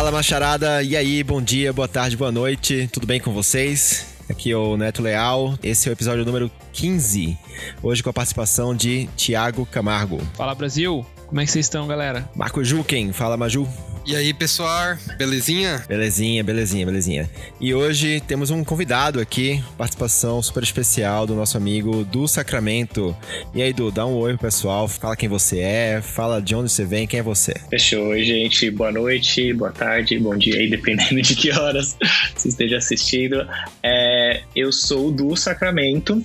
Fala, macharada. E aí, bom dia, boa tarde, boa noite. Tudo bem com vocês? Aqui é o Neto Leal. Esse é o episódio número 15. Hoje com a participação de Tiago Camargo. Fala, Brasil. Como é que vocês estão, galera? Marco Juken. Fala, Maju. E aí, pessoal, belezinha? Belezinha, belezinha, belezinha. E hoje temos um convidado aqui, participação super especial do nosso amigo do Sacramento. E aí, Du, dá um oi pro pessoal, fala quem você é, fala de onde você vem, quem é você. Fechou. Oi, gente. Boa noite, boa tarde, bom dia aí, dependendo de que horas você esteja assistindo. É, eu sou do Sacramento,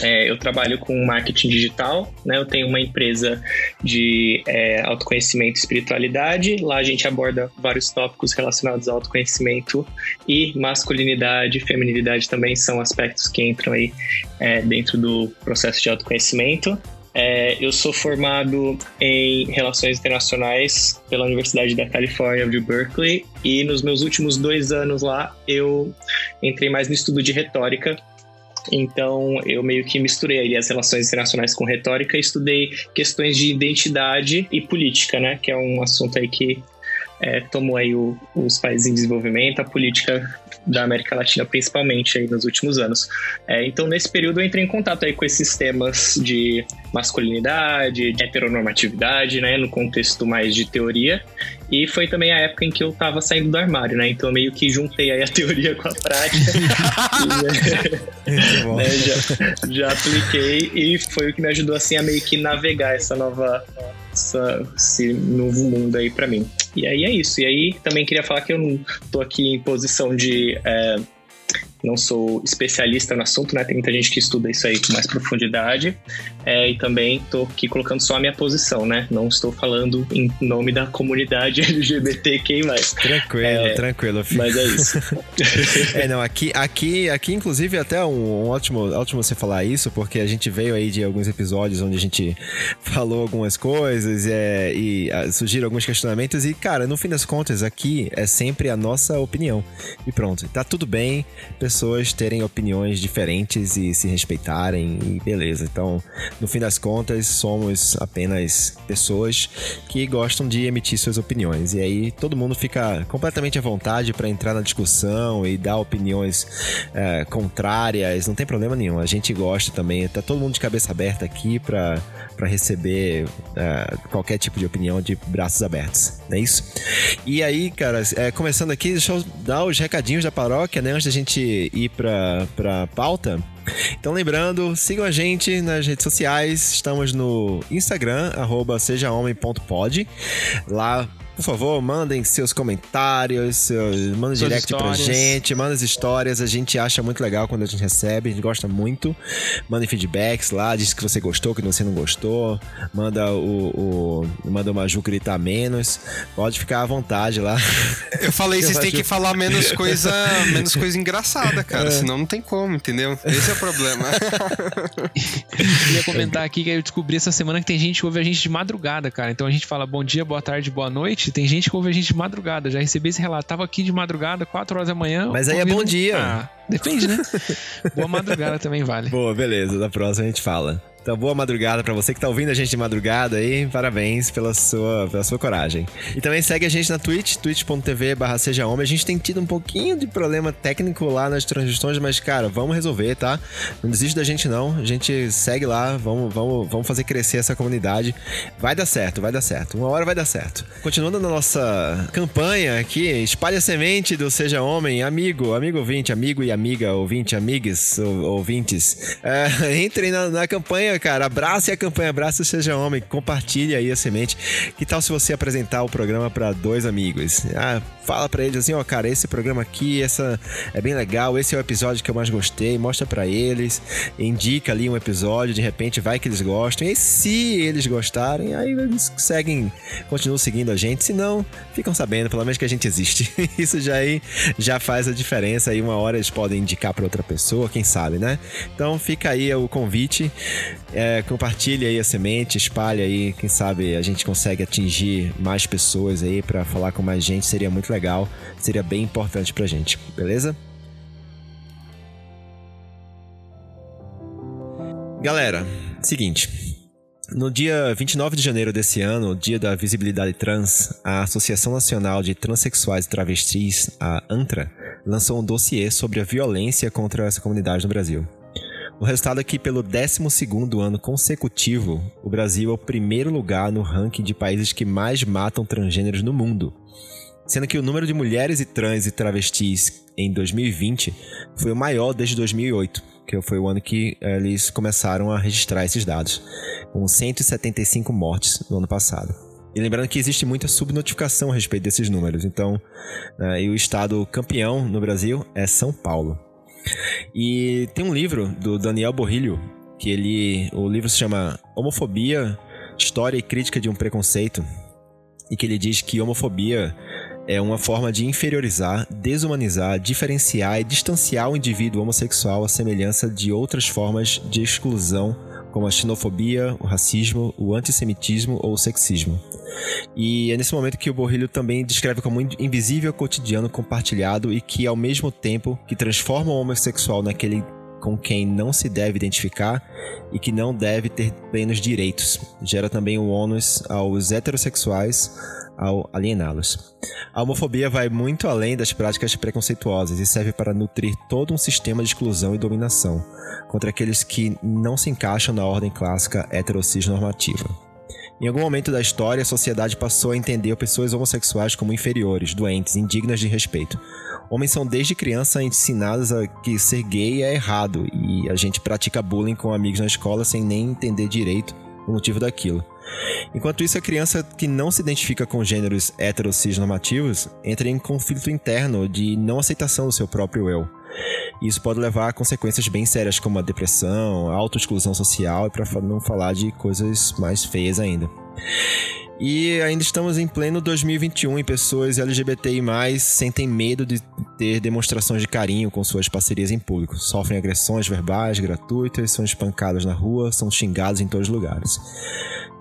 é, eu trabalho com marketing digital, né? Eu tenho uma empresa de é, autoconhecimento e espiritualidade. Lá a gente aborda vários tópicos relacionados ao autoconhecimento e masculinidade, feminilidade também são aspectos que entram aí é, dentro do processo de autoconhecimento. É, eu sou formado em Relações Internacionais pela Universidade da Califórnia de Berkeley e nos meus últimos dois anos lá eu entrei mais no estudo de retórica então, eu meio que misturei ali as relações internacionais com retórica e estudei questões de identidade e política, né? Que é um assunto aí que é, tomou aí o, os países em desenvolvimento, a política da América Latina principalmente aí nos últimos anos. É, então nesse período eu entrei em contato aí com esses temas de masculinidade, de heteronormatividade, né, no contexto mais de teoria. E foi também a época em que eu estava saindo do armário, né? Então eu meio que juntei aí a teoria com a prática. e, né, já, já apliquei e foi o que me ajudou assim a meio que navegar essa nova essa, esse novo mundo aí para mim. E aí é isso. E aí também queria falar que eu não tô aqui em posição de. É, não sou especialista no assunto, né? Tem muita gente que estuda isso aí com mais profundidade. É, e também estou aqui colocando só a minha posição, né? Não estou falando em nome da comunidade LGBTQI+. Tranquilo, é, tranquilo. Filho. Mas é isso. é, não, aqui, aqui, aqui inclusive, até um, um, ótimo, ótimo você falar isso, porque a gente veio aí de alguns episódios onde a gente falou algumas coisas é, e a, ah, surgiram alguns questionamentos e, cara, no fim das contas, aqui é sempre a nossa opinião. E pronto, tá tudo bem, pessoal pessoas terem opiniões diferentes e se respeitarem e beleza. Então, no fim das contas, somos apenas pessoas que gostam de emitir suas opiniões. E aí todo mundo fica completamente à vontade para entrar na discussão e dar opiniões é, contrárias. Não tem problema nenhum. A gente gosta também. Tá todo mundo de cabeça aberta aqui para receber é, qualquer tipo de opinião de braços abertos, não é isso? E aí, cara, é, começando aqui, deixa eu dar os recadinhos da paróquia, né? Antes da gente ir pra, pra pauta. Então, lembrando, sigam a gente nas redes sociais. Estamos no Instagram, arroba sejahomem.pod. Lá por favor, mandem seus comentários, seus, manda direct histórias. pra gente, manda as histórias, a gente acha muito legal quando a gente recebe, a gente gosta muito. Mandem feedbacks lá, diz que você gostou, que você não gostou, manda o, o manda o Maju gritar menos, pode ficar à vontade lá. Eu falei, vocês têm que falar menos coisa, menos coisa engraçada, cara, é. senão não tem como, entendeu? Esse é o problema. eu ia comentar aqui que eu descobri essa semana que tem gente que ouve a gente de madrugada, cara. Então a gente fala bom dia, boa tarde, boa noite tem gente que ouve a gente de madrugada. Já recebi esse relato. Tava aqui de madrugada, 4 horas da manhã. Mas aí é bom dia. Ah, depende, né? Boa madrugada também vale. Boa, beleza. Da próxima a gente fala. Então, boa madrugada para você que tá ouvindo a gente de madrugada aí. Parabéns pela sua, pela sua coragem. E também segue a gente na Twitch, twitch.tv barra seja homem. A gente tem tido um pouquinho de problema técnico lá nas transmissões, mas, cara, vamos resolver, tá? Não desiste da gente, não. A gente segue lá, vamos, vamos, vamos fazer crescer essa comunidade. Vai dar certo, vai dar certo. Uma hora vai dar certo. Continuando na nossa campanha aqui, espalhe a semente do Seja Homem, amigo, amigo ouvinte, amigo e amiga, ouvinte, amigues, ouvintes. É, entrem na, na campanha cara. Abraça a campanha, abraça Seja Homem. Compartilhe aí a semente. Que tal se você apresentar o programa para dois amigos? Ah, fala para eles assim, ó, oh, cara, esse programa aqui, essa é bem legal, esse é o episódio que eu mais gostei, mostra para eles, indica ali um episódio, de repente vai que eles gostam. E se eles gostarem, aí eles seguem, continuam seguindo a gente, se não, ficam sabendo pelo menos que a gente existe. Isso já aí já faz a diferença aí uma hora eles podem indicar para outra pessoa, quem sabe, né? Então fica aí o convite. É, compartilhe aí a semente, espalhe aí, quem sabe a gente consegue atingir mais pessoas aí para falar com mais gente, seria muito legal, seria bem importante pra gente, beleza? Galera, seguinte, No dia 29 de janeiro desse ano, dia da visibilidade trans, a Associação Nacional de Transsexuais e Travestis, a ANTRA, lançou um dossiê sobre a violência contra essa comunidade no Brasil. O resultado é que, pelo 12 ano consecutivo, o Brasil é o primeiro lugar no ranking de países que mais matam transgêneros no mundo. Sendo que o número de mulheres e trans e travestis em 2020 foi o maior desde 2008, que foi o ano que eh, eles começaram a registrar esses dados, com 175 mortes no ano passado. E lembrando que existe muita subnotificação a respeito desses números, então, uh, e o estado campeão no Brasil é São Paulo. E tem um livro do Daniel Borrilho, que ele. O livro se chama Homofobia, História e Crítica de um Preconceito. E que ele diz que homofobia é uma forma de inferiorizar, desumanizar, diferenciar e distanciar o indivíduo homossexual à semelhança de outras formas de exclusão, como a xenofobia, o racismo, o antissemitismo ou o sexismo. E é nesse momento que o Borrilho também descreve como invisível cotidiano compartilhado e que, ao mesmo tempo que transforma o homossexual naquele com quem não se deve identificar e que não deve ter plenos direitos. Gera também o ônus aos heterossexuais ao aliená-los. A homofobia vai muito além das práticas preconceituosas e serve para nutrir todo um sistema de exclusão e dominação contra aqueles que não se encaixam na ordem clássica heterocis normativa. Em algum momento da história, a sociedade passou a entender pessoas homossexuais como inferiores, doentes, indignas de respeito. Homens são desde criança ensinados a que ser gay é errado e a gente pratica bullying com amigos na escola sem nem entender direito o motivo daquilo. Enquanto isso, a criança que não se identifica com gêneros normativos entra em conflito interno de não aceitação do seu próprio eu. Isso pode levar a consequências bem sérias como a depressão, a autoexclusão social e para não falar de coisas mais feias ainda. E ainda estamos em pleno 2021 e pessoas LGBTI+, sentem medo de ter demonstrações de carinho com suas parcerias em público. Sofrem agressões verbais gratuitas, são espancadas na rua, são xingados em todos os lugares.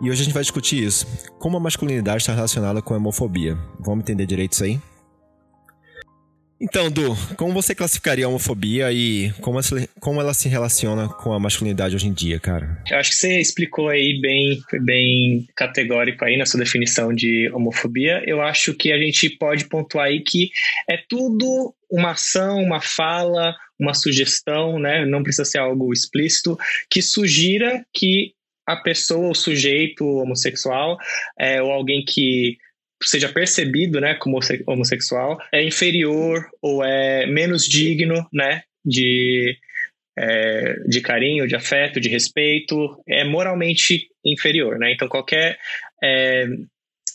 E hoje a gente vai discutir isso. Como a masculinidade está relacionada com a homofobia. Vamos entender direito isso aí? Então, Du, como você classificaria a homofobia e como, como ela se relaciona com a masculinidade hoje em dia, cara? Eu acho que você explicou aí bem, bem categórico aí na sua definição de homofobia. Eu acho que a gente pode pontuar aí que é tudo uma ação, uma fala, uma sugestão, né? Não precisa ser algo explícito, que sugira que a pessoa, o sujeito homossexual, é, ou alguém que seja percebido, né, como homossexual, é inferior ou é menos digno, né, de, é, de carinho, de afeto, de respeito, é moralmente inferior, né? Então qualquer é,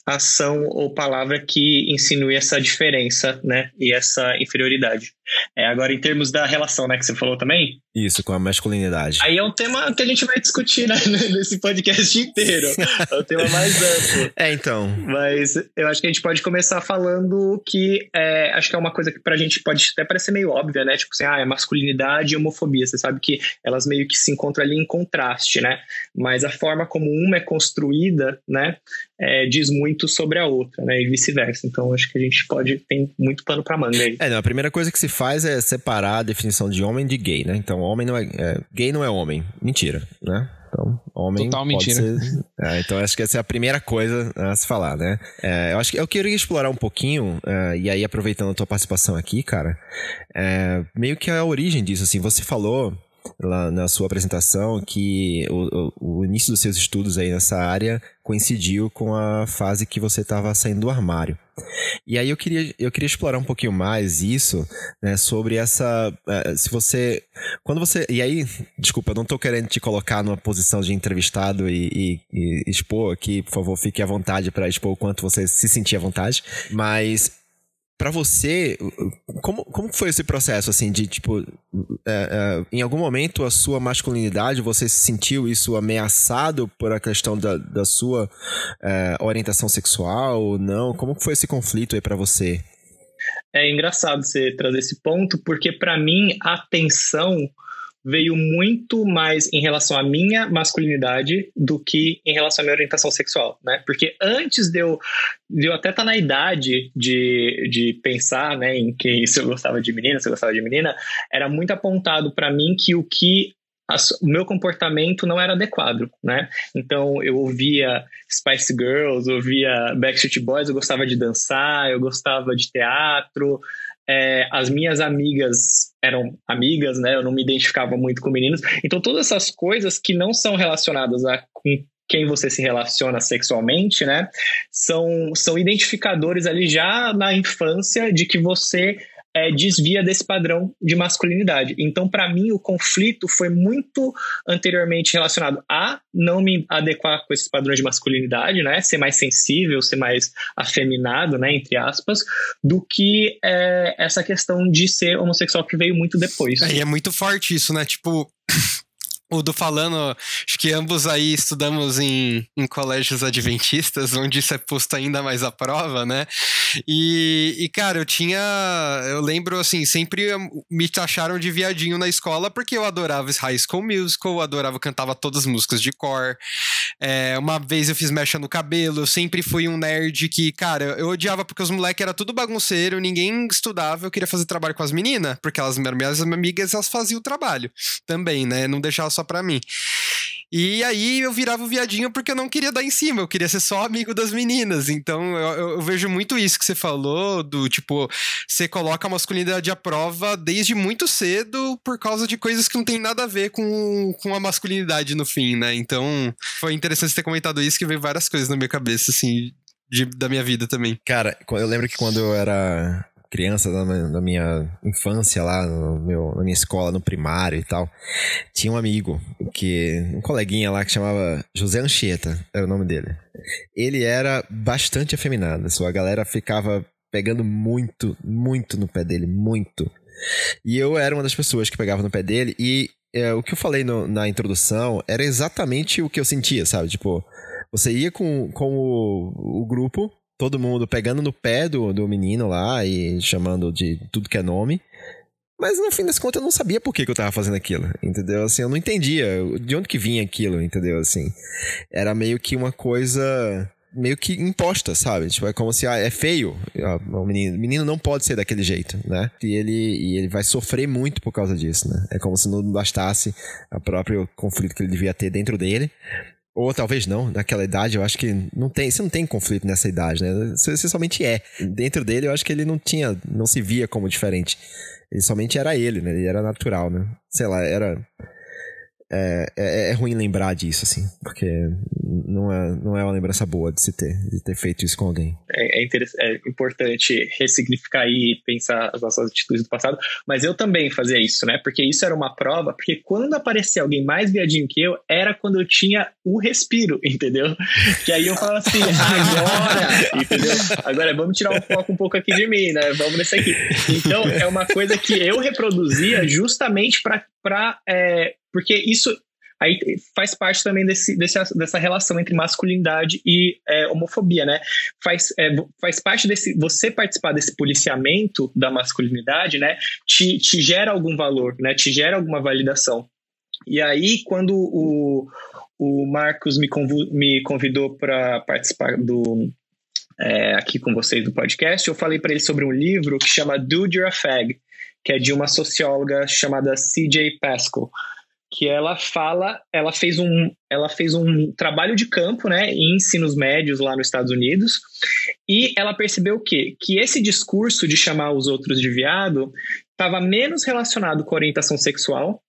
ação ou palavra que insinue essa diferença, né? E essa inferioridade. É, agora, em termos da relação, né, que você falou também. Isso, com a masculinidade. Aí é um tema que a gente vai discutir né, nesse podcast inteiro. é o tema mais amplo. É, então. Mas eu acho que a gente pode começar falando que é, acho que é uma coisa que pra gente pode até parecer meio óbvia, né? Tipo assim, ah, é masculinidade e homofobia. Você sabe que elas meio que se encontram ali em contraste, né? Mas a forma como uma é construída, né, é, diz muito sobre a outra, né? E vice-versa. Então acho que a gente pode, tem muito pano pra manga aí. É, não, a primeira coisa que se faz é separar a definição de homem de gay, né? Então, homem não é, é gay não é homem. Mentira, né? Então, homem Total mentira. Ser, é, então, acho que essa é a primeira coisa a se falar, né? É, eu acho que eu queria explorar um pouquinho, é, e aí aproveitando a tua participação aqui, cara, é, meio que a origem disso, assim, você falou lá na sua apresentação que o, o, início dos seus estudos aí nessa área coincidiu com a fase que você estava saindo do armário. E aí eu queria, eu queria explorar um pouquinho mais isso, né, sobre essa, uh, se você, quando você, e aí, desculpa, eu não estou querendo te colocar numa posição de entrevistado e, e, e expor aqui, por favor, fique à vontade para expor o quanto você se sentir à vontade, mas para você, como, como foi esse processo, assim, de, tipo, é, é, em algum momento a sua masculinidade, você sentiu isso ameaçado por a questão da, da sua é, orientação sexual ou não? Como foi esse conflito aí para você? É engraçado você trazer esse ponto, porque para mim a tensão veio muito mais em relação à minha masculinidade do que em relação à minha orientação sexual, né? Porque antes de eu, de eu até estar tá na idade de, de pensar, né, em que se eu gostava de menina, se eu gostava de menina, era muito apontado para mim que o que o meu comportamento não era adequado, né? Então eu ouvia Spice Girls, ouvia Backstreet Boys, eu gostava de dançar, eu gostava de teatro. É, as minhas amigas eram amigas, né? Eu não me identificava muito com meninos. Então todas essas coisas que não são relacionadas a com quem você se relaciona sexualmente, né? São, são identificadores ali já na infância de que você é, desvia desse padrão de masculinidade. Então, para mim, o conflito foi muito anteriormente relacionado a não me adequar com esses padrões de masculinidade, né? Ser mais sensível, ser mais afeminado, né? Entre aspas, do que é, essa questão de ser homossexual que veio muito depois. É, e é muito forte isso, né? Tipo, o do falando, acho que ambos aí estudamos em, em colégios adventistas, onde isso é posto ainda mais à prova, né? E, e, cara, eu tinha. Eu lembro, assim, sempre me taxaram de viadinho na escola porque eu adorava High School Musical, eu adorava, cantava todas as músicas de core. É, uma vez eu fiz mecha no cabelo, eu sempre fui um nerd que, cara, eu odiava porque os moleques era tudo bagunceiro, ninguém estudava, eu queria fazer trabalho com as meninas, porque elas eram minhas amigas, elas faziam o trabalho também, né? Não deixava só pra mim. E aí eu virava o viadinho porque eu não queria dar em cima, eu queria ser só amigo das meninas. Então eu, eu, vejo muito isso que você falou, do tipo, você coloca a masculinidade à prova desde muito cedo por causa de coisas que não tem nada a ver com, com a masculinidade no fim, né? Então foi interessante ter comentado isso, que veio várias coisas na minha cabeça, assim, de, da minha vida também. Cara, eu lembro que quando eu era criança, na minha infância lá, meu, na minha escola, no primário e tal, tinha um amigo, que um coleguinha lá que chamava José Anchieta, era o nome dele. Ele era bastante afeminado, sua galera ficava pegando muito, muito no pé dele, muito. E eu era uma das pessoas que pegava no pé dele e é, o que eu falei no, na introdução era exatamente o que eu sentia, sabe? Tipo, você ia com, com o, o grupo todo mundo pegando no pé do, do menino lá e chamando de tudo que é nome. Mas no fim das contas eu não sabia por que, que eu tava fazendo aquilo, entendeu? Assim, eu não entendia de onde que vinha aquilo, entendeu? Assim, era meio que uma coisa meio que imposta, sabe? Tipo, é como se ah, é feio ah, o menino, o menino não pode ser daquele jeito, né? E ele, e ele vai sofrer muito por causa disso, né? É como se não bastasse o próprio conflito que ele devia ter dentro dele, ou talvez não, naquela idade eu acho que não tem, você não tem conflito nessa idade, né? Você, você somente é. Dentro dele eu acho que ele não tinha, não se via como diferente. Ele somente era ele, né? Ele era natural, né? Sei lá, era é, é, é, ruim lembrar disso, assim, porque não é, não é uma lembrança boa de se ter, de ter feito isso com alguém. É, é, é importante ressignificar e pensar as nossas atitudes do passado, mas eu também fazia isso, né? Porque isso era uma prova, porque quando aparecia alguém mais viadinho que eu, era quando eu tinha o respiro, entendeu? Que aí eu falava assim, agora, entendeu? Agora vamos tirar o foco um pouco aqui de mim, né? Vamos nesse aqui. Então, é uma coisa que eu reproduzia justamente para é, porque isso aí faz parte também desse, desse, dessa relação entre masculinidade e é, homofobia, né? Faz, é, faz parte desse. Você participar desse policiamento da masculinidade, né? Te, te gera algum valor, né? Te gera alguma validação. E aí, quando o, o Marcos me, me convidou para participar do. É, aqui com vocês do podcast, eu falei para ele sobre um livro que chama Dude You're a Fag, que é de uma socióloga chamada C.J. Pascal que ela fala, ela fez um, ela fez um trabalho de campo, né, em ensinos médios lá nos Estados Unidos, e ela percebeu o quê? Que esse discurso de chamar os outros de viado estava menos relacionado com orientação sexual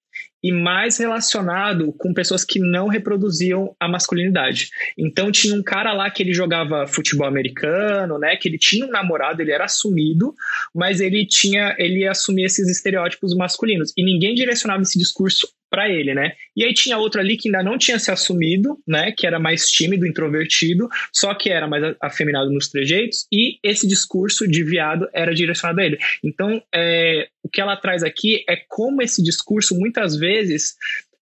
e mais relacionado com pessoas que não reproduziam a masculinidade. Então tinha um cara lá que ele jogava futebol americano, né, que ele tinha um namorado, ele era assumido, mas ele tinha, ele assumia esses estereótipos masculinos e ninguém direcionava esse discurso para ele, né? E aí tinha outro ali que ainda não tinha se assumido, né? Que era mais tímido, introvertido, só que era mais afeminado nos trejeitos, e esse discurso de viado era direcionado a ele. Então, é, o que ela traz aqui é como esse discurso, muitas vezes,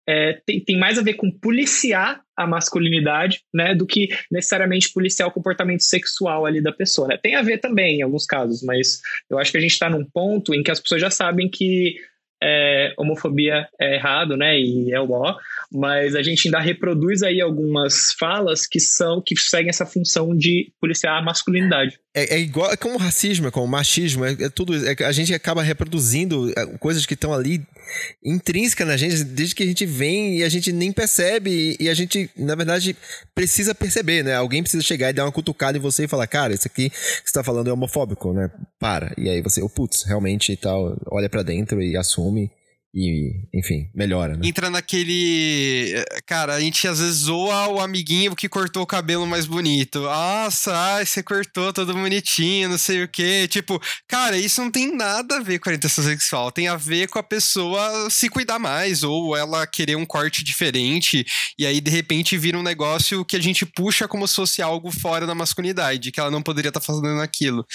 é, tem, tem, mais a ver com policiar a masculinidade, né, do que necessariamente policiar o comportamento sexual ali da pessoa, né? Tem a ver também em alguns casos, mas eu acho que a gente está num ponto em que as pessoas já sabem que é, homofobia é errado, né? E é o ó, mas a gente ainda reproduz aí algumas falas que são que seguem essa função de policiar a masculinidade. É, é, igual é como racismo, é como machismo, é, é tudo. É, a gente acaba reproduzindo é, coisas que estão ali intrínsecas na gente desde que a gente vem e a gente nem percebe e a gente, na verdade, precisa perceber, né? Alguém precisa chegar e dar uma cutucada em você e falar, cara, isso aqui que você tá falando é homofóbico, né? Para. E aí você, oh, putz, realmente e tal, olha para dentro e assume e, enfim, melhora, né? Entra naquele. Cara, a gente às vezes zoa o amiguinho que cortou o cabelo mais bonito. Nossa, ai, você cortou todo bonitinho, não sei o quê. Tipo, cara, isso não tem nada a ver com a orientação sexual. Tem a ver com a pessoa se cuidar mais, ou ela querer um corte diferente, e aí de repente vira um negócio que a gente puxa como se fosse algo fora da masculinidade, que ela não poderia estar tá fazendo aquilo.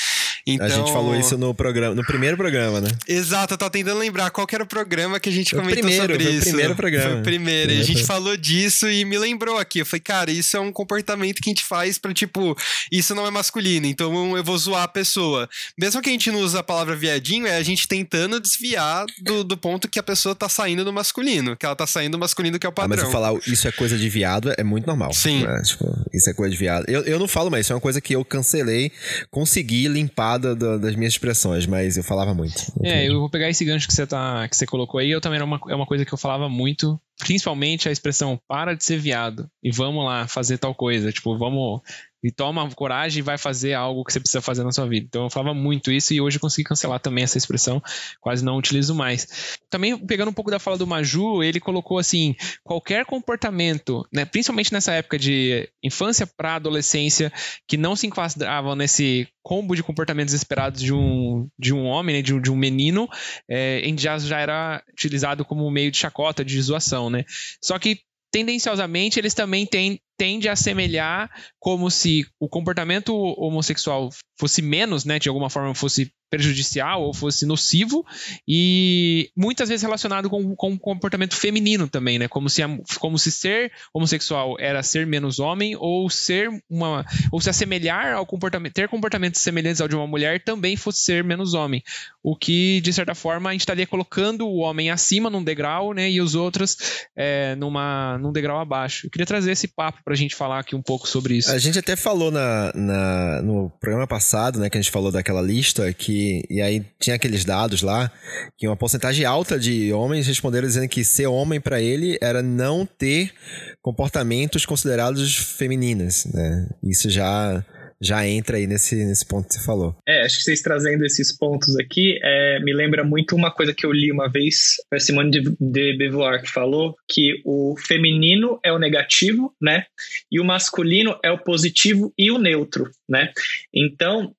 Então... A gente então falou isso no programa, no primeiro programa, né? Exato, eu tava tentando lembrar qual era o programa que a gente foi comentou primeiro, sobre foi isso. O primeiro programa. Foi o primeiro. primeiro. E a gente falou disso e me lembrou aqui. Eu falei, cara, isso é um comportamento que a gente faz pra, tipo, isso não é masculino, então eu vou zoar a pessoa. Mesmo que a gente não use a palavra viadinho, é a gente tentando desviar do, do ponto que a pessoa tá saindo do masculino, que ela tá saindo do masculino que é o padrão. Ah, mas eu falar isso é coisa de viado é muito normal. Sim. Né? Tipo, isso é coisa de viado. Eu, eu não falo mais, isso é uma coisa que eu cancelei, consegui limpar da, da, das minhas expressões, mas eu falava muito. É, eu vou pegar esse gancho que você, tá, que você colocou aí, eu também era uma, é uma coisa que eu falava muito, principalmente a expressão para de ser viado e vamos lá fazer tal coisa. Tipo, vamos e toma coragem e vai fazer algo que você precisa fazer na sua vida. Então eu falava muito isso e hoje eu consegui cancelar também essa expressão, quase não utilizo mais. Também pegando um pouco da fala do Maju, ele colocou assim, qualquer comportamento, né, principalmente nessa época de infância para adolescência, que não se enquadravam nesse combo de comportamentos esperados de um, de um homem, né, de, um, de um menino, é, em já era utilizado como meio de chacota, de zoação, né? Só que tendenciosamente eles também têm tende a assemelhar como se o comportamento homossexual fosse menos, né, de alguma forma fosse prejudicial ou fosse nocivo e muitas vezes relacionado com, com o comportamento feminino também, né, como se, como se ser homossexual era ser menos homem ou ser uma ou se assemelhar ao comportamento, ter comportamentos semelhantes ao de uma mulher também fosse ser menos homem, o que de certa forma a gente estaria colocando o homem acima num degrau, né, e os outros é, numa num degrau abaixo. Eu queria trazer esse papo para a gente falar aqui um pouco sobre isso. A gente até falou na, na, no programa passado, né, que a gente falou daquela lista, que e aí tinha aqueles dados lá, que uma porcentagem alta de homens responderam dizendo que ser homem para ele era não ter comportamentos considerados femininas, né? Isso já já entra aí nesse, nesse ponto que você falou. Acho que vocês trazendo esses pontos aqui é, me lembra muito uma coisa que eu li uma vez, a Simone de, de Beauvoir que falou que o feminino é o negativo, né? E o masculino é o positivo e o neutro, né? Então,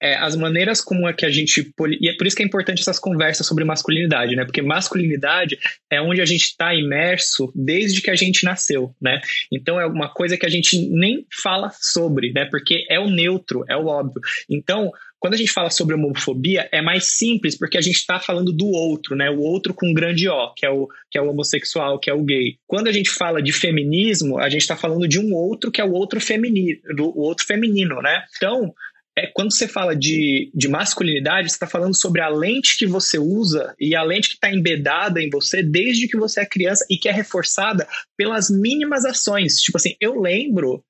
é, as maneiras como é que a gente. E é por isso que é importante essas conversas sobre masculinidade, né? Porque masculinidade é onde a gente está imerso desde que a gente nasceu, né? Então é uma coisa que a gente nem fala sobre, né? Porque é o neutro, é o óbvio. Então, quando a gente fala sobre homofobia, é mais simples, porque a gente está falando do outro, né? O outro com grande O, que é o, que é o homossexual, que é o gay. Quando a gente fala de feminismo, a gente está falando de um outro que é o outro feminino, o outro feminino, né? Então, é, quando você fala de, de masculinidade, você está falando sobre a lente que você usa e a lente que está embedada em você desde que você é criança e que é reforçada pelas mínimas ações. Tipo assim, eu lembro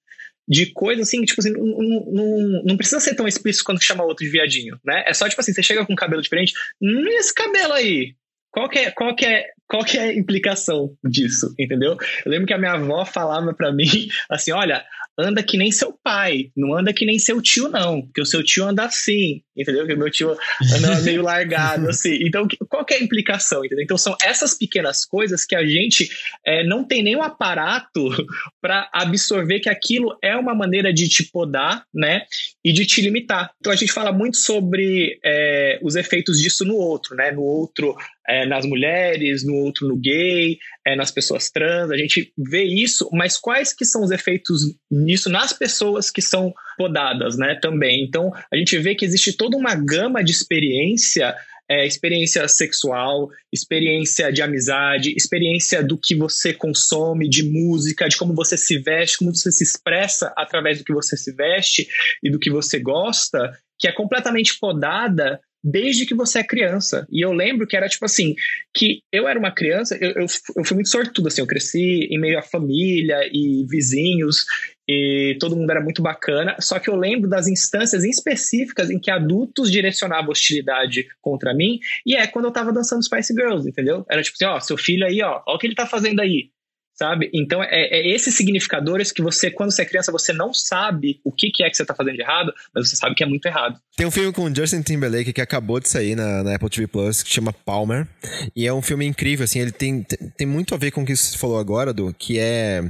de coisas assim, tipo assim, não, não, não, precisa ser tão explícito quando chama outro de viadinho, né? É só, tipo assim, você chega com um cabelo diferente, hum, esse cabelo aí, qual que, é, qual, que é, qual que é a implicação disso, entendeu? Eu lembro que a minha avó falava para mim assim, olha, anda que nem seu pai, não anda que nem seu tio, não, porque o seu tio anda assim, entendeu? Porque o meu tio anda meio largado, assim. Então, qual que é a implicação, entendeu? Então, são essas pequenas coisas que a gente é, não tem nenhum aparato para absorver que aquilo é uma maneira de te podar, né? E de te limitar. Então, a gente fala muito sobre é, os efeitos disso no outro, né? No outro, é, nas mulheres, no outro, no gay, é, nas pessoas trans. A gente vê isso, mas quais que são os efeitos nisso nas pessoas que são podadas, né? Também. Então, a gente vê que existe toda uma gama de experiência é, experiência sexual, experiência de amizade, experiência do que você consome, de música, de como você se veste, como você se expressa através do que você se veste e do que você gosta, que é completamente podada desde que você é criança. E eu lembro que era tipo assim, que eu era uma criança, eu, eu, eu fui muito sortudo, assim, eu cresci em meio à família e vizinhos, e todo mundo era muito bacana, só que eu lembro das instâncias específicas em que adultos direcionavam hostilidade contra mim, e é quando eu tava dançando Spice Girls, entendeu? Era tipo assim, ó, seu filho aí, ó, ó o que ele tá fazendo aí sabe? Então, é, é, esses significadores que você, quando você é criança, você não sabe o que, que é que você tá fazendo de errado, mas você sabe que é muito errado. Tem um filme com Justin Timberlake que acabou de sair na, na Apple TV Plus, que chama Palmer, e é um filme incrível, assim, ele tem, tem muito a ver com o que você falou agora, do que é,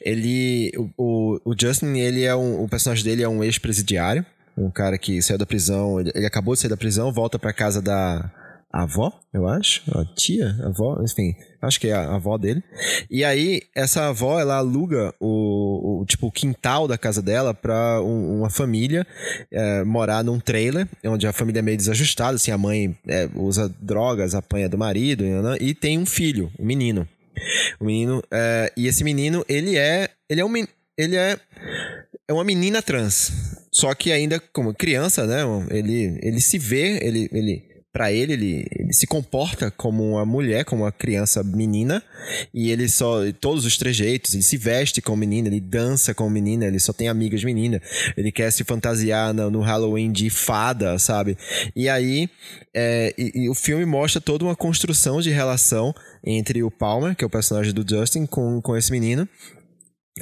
ele, o, o Justin, ele é um, o personagem dele é um ex-presidiário, um cara que saiu da prisão, ele, ele acabou de sair da prisão, volta pra casa da avó, eu acho, a tia, a avó, enfim, acho que é a avó dele. E aí, essa avó, ela aluga o, o tipo, o quintal da casa dela pra um, uma família é, morar num trailer, onde a família é meio desajustada, assim, a mãe é, usa drogas, apanha do marido, né, e tem um filho, um menino. O menino, é, e esse menino, ele é, ele é um, ele é, é uma menina trans. Só que ainda como criança, né? Ele, ele se vê, ele, ele para ele, ele, ele se comporta como uma mulher, como uma criança menina, e ele só, todos os trejeitos, ele se veste como menina, ele dança como menina, ele só tem amigas menina, ele quer se fantasiar no, no Halloween de fada, sabe? E aí, é, e, e o filme mostra toda uma construção de relação entre o Palmer, que é o personagem do Justin, com, com esse menino,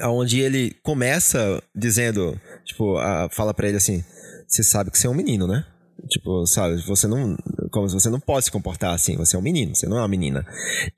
onde ele começa dizendo, tipo, a, fala para ele assim, você sabe que você é um menino, né? Tipo, sabe, você não. Como você não pode se comportar assim, você é um menino, você não é uma menina.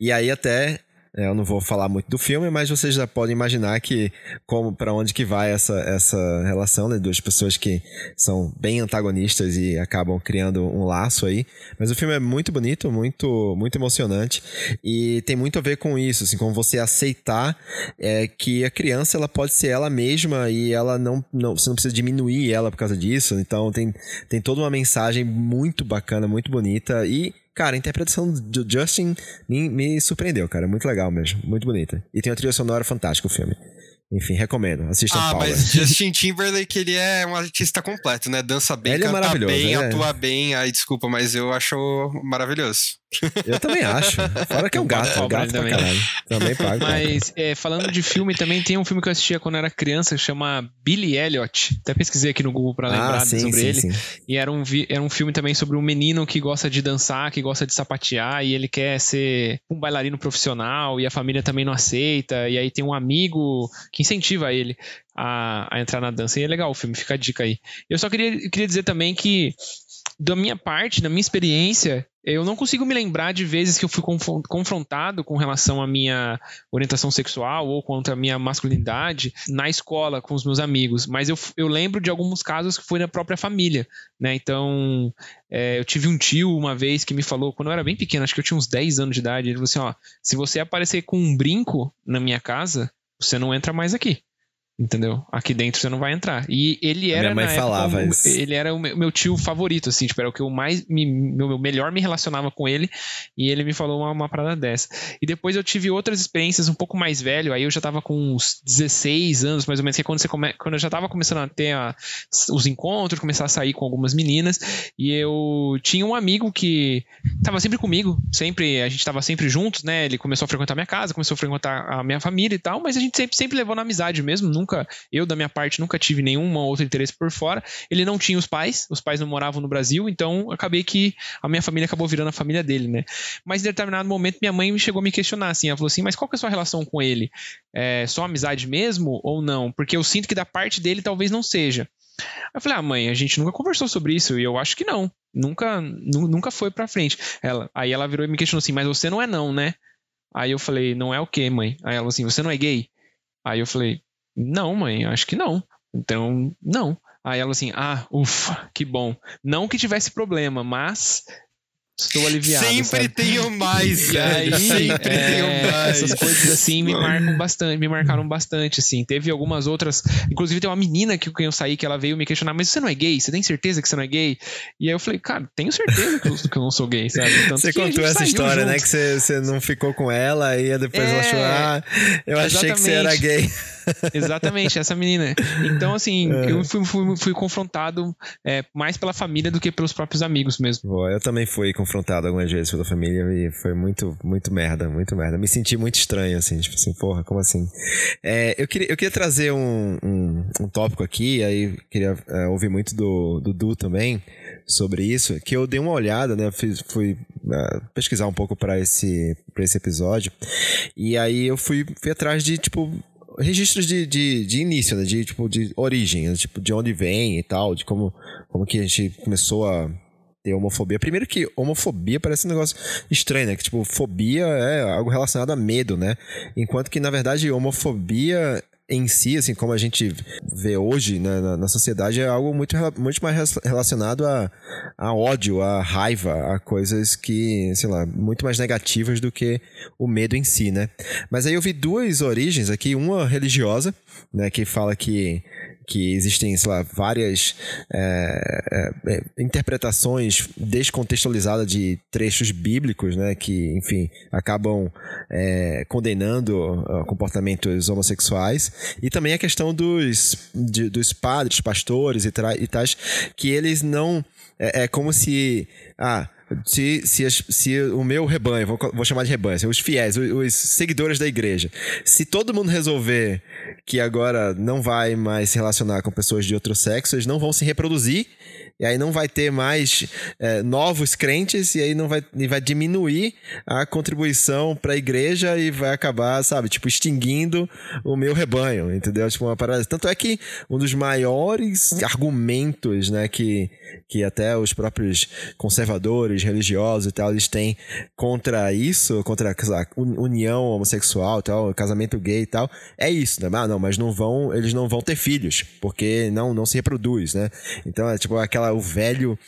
E aí até eu não vou falar muito do filme, mas vocês já podem imaginar que como para onde que vai essa, essa relação, né? Duas pessoas que são bem antagonistas e acabam criando um laço aí. Mas o filme é muito bonito, muito muito emocionante e tem muito a ver com isso, assim, com você aceitar é, que a criança ela pode ser ela mesma e ela não, não você não precisa diminuir ela por causa disso. Então tem tem toda uma mensagem muito bacana, muito bonita e Cara, a interpretação do Justin me, me surpreendeu, cara. Muito legal mesmo. Muito bonita. E tem uma trilha sonora fantástica o filme. Enfim, recomendo. Assistam Ah, Paula. mas Justin Timberlake, ele é um artista completo, né? Dança bem, ele é canta é bem, é. atua bem. Ai, desculpa, mas eu acho maravilhoso. Eu também acho. Fora que é um gato, um gato pra também. caralho. Também pago. Mas, é, falando de filme, também tem um filme que eu assistia quando era criança, que chama Billy Elliot. Até pesquisei aqui no Google pra lembrar ah, sim, sobre sim, ele. Sim. E era um, era um filme também sobre um menino que gosta de dançar, que gosta de sapatear, e ele quer ser um bailarino profissional, e a família também não aceita, e aí tem um amigo que incentiva ele a, a entrar na dança. E é legal o filme, fica a dica aí. Eu só queria, queria dizer também que da minha parte, da minha experiência, eu não consigo me lembrar de vezes que eu fui confrontado com relação à minha orientação sexual ou contra a minha masculinidade na escola com os meus amigos, mas eu, eu lembro de alguns casos que foi na própria família, né? Então, é, eu tive um tio uma vez que me falou, quando eu era bem pequeno, acho que eu tinha uns 10 anos de idade, ele falou assim: ó, se você aparecer com um brinco na minha casa, você não entra mais aqui. Entendeu? Aqui dentro você não vai entrar. E ele era. Minha mãe falava época, isso. Ele era o meu tio favorito, assim, tipo, era o que eu mais. Me, meu, melhor me relacionava com ele. E ele me falou uma, uma parada dessa. E depois eu tive outras experiências um pouco mais velho. Aí eu já tava com uns 16 anos, mais ou menos, que é quando, você come, quando eu já tava começando a ter a, os encontros, começar a sair com algumas meninas. E eu tinha um amigo que tava sempre comigo, sempre, a gente tava sempre juntos, né? Ele começou a frequentar minha casa, começou a frequentar a minha família e tal, mas a gente sempre, sempre levou na amizade mesmo, nunca nunca, eu da minha parte, nunca tive nenhum outro interesse por fora. Ele não tinha os pais, os pais não moravam no Brasil, então acabei que a minha família acabou virando a família dele, né? Mas em determinado momento minha mãe chegou a me questionar assim, ela falou assim, mas qual que é a sua relação com ele? É só amizade mesmo ou não? Porque eu sinto que da parte dele talvez não seja. Eu falei, ah, mãe, a gente nunca conversou sobre isso e eu acho que não. Nunca, nunca foi pra frente. Ela, aí ela virou e me questionou assim, mas você não é não, né? Aí eu falei, não é o quê, mãe? Aí ela falou assim, você não é gay? Aí eu falei, não, mãe, acho que não. Então, não. Aí ela assim, ah, ufa, que bom. Não que tivesse problema, mas estou aliviado. Sempre sabe? tenho mais, E aí, Sempre é, tenho mais. essas coisas assim me marcam bastante, me marcaram bastante, assim. Teve algumas outras, inclusive tem uma menina que eu saí que ela veio me questionar, mas você não é gay? Você tem certeza que você não é gay? E aí eu falei, cara, tenho certeza que eu, que eu não sou gay, sabe? Tanto Você contou essa história, né? junto. Que você, você não ficou com ela e depois ela É, achou, ah, eu achei que você era exatamente. gay. Exatamente, essa menina. Então, assim, É. eu fui, fui, fui confrontado é, mais pela família do que pelos próprios amigos mesmo. Eu também fui confrontado algumas vezes pela família e foi muito, muito merda, muito merda. Me senti muito estranho, assim, tipo assim, porra, como assim? É, eu, queria, eu queria trazer um, um, um tópico aqui, aí queria é, ouvir muito do do Du também sobre isso, que eu dei uma olhada, né? Fui é, pesquisar um pouco para esse, pra esse episódio, e aí eu fui, fui atrás de, tipo, registros de, de, de início, né? De, tipo, de origem, né? tipo, de onde vem e tal, de como, como que a gente começou a ter homofobia. Primeiro que homofobia parece um negócio estranho, né? Que, tipo, fobia é algo relacionado a medo, né? Enquanto que, na verdade, homofobia em si, assim, como a gente vê hoje né, na, na sociedade, é algo muito, muito mais relacionado a, a ódio, a raiva, a coisas que, sei lá, muito mais negativas do que o medo em si, né? Mas aí eu vi duas origens aqui, uma religiosa, né, que fala que que existem, sei lá, várias é, é, é, interpretações descontextualizadas de trechos bíblicos, né, que, enfim, acabam é, condenando ó, comportamentos homossexuais, e também a questão dos, de- dos padres, pastores e, e tais, que eles não. É, é como se. Ah, se, se, as- se o meu rebanho, vou, vou chamar de rebanho, os fiéis, os, os seguidores da igreja, se todo mundo resolver que agora não vai mais se relacionar com pessoas de outro sexo, eles não vão se reproduzir, e aí não vai ter mais é, novos crentes, e aí não vai, e vai diminuir a contribuição para a igreja e vai acabar, sabe, tipo, extinguindo o meu rebanho, entendeu? Tipo, uma parada. Tanto é que um dos maiores argumentos, né, que, que até os próprios conservadores, religiosos e tal, eles têm contra isso, contra un- união homossexual tal, casamento gay e tal, é isso, né? Ah, não, mas não vão, eles não vão ter filhos, porque não, não se reproduz, né? Então é tipo aquela, o velho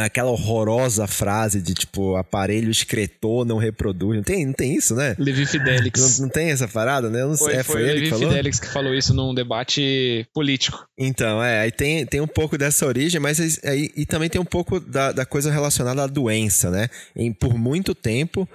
aquela horrorosa frase de tipo aparelho excretor não reproduz. Não tem, não tem isso, né? Levi Fidelix. Não, não tem essa parada, né? Não sei. Foi, é, foi, foi ele Levi que falou? Fidelix que falou isso num debate político. Então, é, aí tem, tem um pouco dessa origem, mas aí, e também tem um pouco da, da coisa relacionada à doença, né? Em, por muito tempo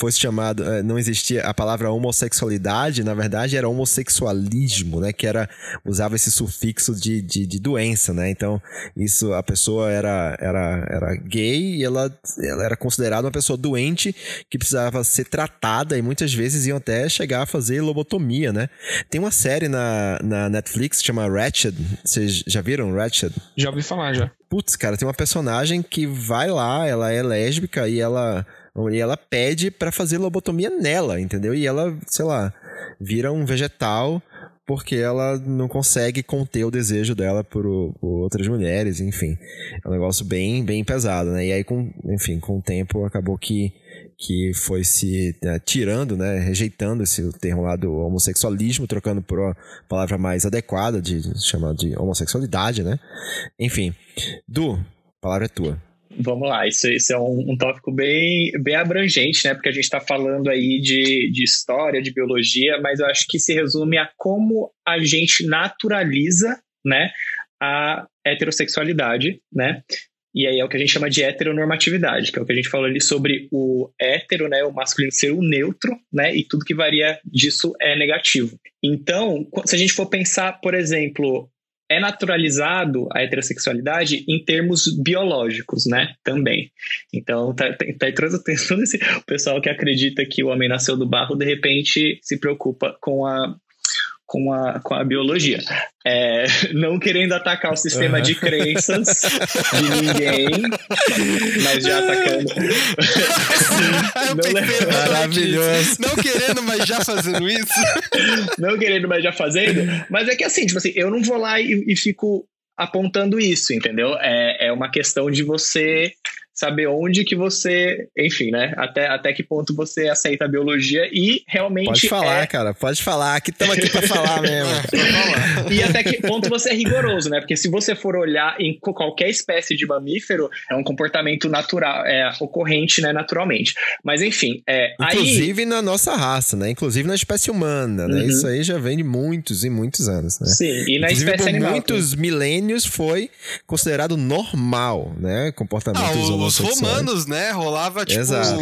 foi chamado, eh, não existia a palavra homossexualidade, na verdade era homossexualismo, né? Que era, usava esse sufixo de, de, de doença, né? Então, isso, a pessoa era, era, era gay e ela, ela era considerada uma pessoa doente que precisava ser tratada e muitas vezes iam até chegar a fazer lobotomia, né? Tem uma série na, na Netflix que chama Ratched, vocês já viram Ratched? Já ouvi falar já. Putz, cara, tem uma personagem que vai lá, ela é lésbica e ela, e ela pede pra fazer lobotomia nela, entendeu? E ela, sei lá, vira um vegetal porque ela não consegue conter o desejo dela por, por outras mulheres, enfim. É um negócio bem, bem pesado, né? E aí, com, enfim, com o tempo acabou que, que foi se né, tirando, né? Rejeitando esse termo lá do homossexualismo, trocando por uma palavra mais adequada de, de chamar de homossexualidade, né? Enfim. Du, a palavra é tua. Vamos lá, isso, isso é um, um tópico bem, bem abrangente, né? Porque a gente está falando aí de, de história, de biologia, mas eu acho que se resume a como a gente naturaliza, né, a heterossexualidade, né? E aí é o que a gente chama de heteronormatividade, que é o que a gente falou ali sobre o hétero, né, o masculino ser o neutro, né, e tudo que varia disso é negativo. Então, se a gente for pensar, por exemplo, é naturalizado a heterossexualidade em termos biológicos, né? Também. Então, tá, tá, tá todo esse o pessoal que acredita que o homem nasceu do barro, de repente se preocupa com a com a, com a biologia. É, não querendo atacar o sistema Uhum. de crenças de ninguém, mas já atacando. Não Maravilhoso. Não querendo, mas já fazendo isso. não querendo, mas já fazendo. Mas é que assim, tipo assim, eu não vou lá e, e fico apontando isso, entendeu? É, é uma questão de você saber onde que você, enfim, né? Até, até que ponto você aceita a biologia e realmente. Pode falar, é... cara, pode falar. Aqui estamos aqui para falar mesmo. e até que ponto você é rigoroso, né? Porque se você for olhar em qualquer espécie de mamífero, é um comportamento natural, é ocorrente, né, naturalmente. Mas enfim, é. Inclusive aí... na nossa raça, né? Inclusive na espécie humana, né? Uhum. Isso aí já vem de muitos e muitos anos, né? Sim, e na Inclusive, espécie por animal. muitos milênios foi considerado normal, né? Comportamento ah, os romanos, né? Rolava, tipo, Exato.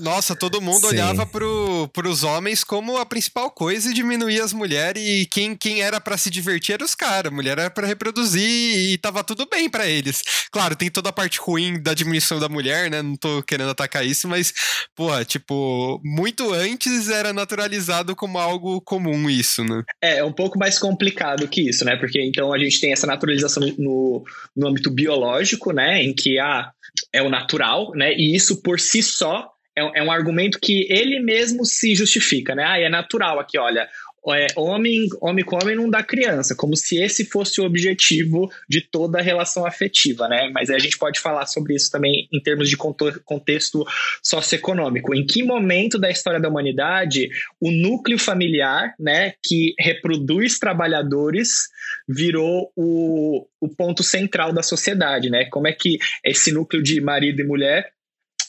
nossa, todo mundo Sim. olhava pro, pros homens como a principal coisa e diminuía as mulheres e quem, quem era para se divertir era os caras, a mulher era para reproduzir e tava tudo bem para eles. Claro, tem toda a parte ruim da diminuição da mulher, né? Não tô querendo atacar isso, mas, porra, tipo, muito antes era naturalizado como algo comum isso, né? É, é um pouco mais complicado que isso, né? Porque então a gente tem essa naturalização no, no âmbito biológico, né? Em que ah, é o natural, né? E isso por si só é, é, um argumento que ele mesmo se justifica, né? Ah, é natural aqui, olha, é, homem, homem com homem não dá criança, como se esse fosse o objetivo de toda a relação afetiva, né? Mas a gente pode falar sobre isso também em termos de contexto socioeconômico. Em que momento da história da humanidade o núcleo familiar, né, que reproduz trabalhadores, virou o, o ponto central da sociedade, né? Como é que esse núcleo de marido e mulher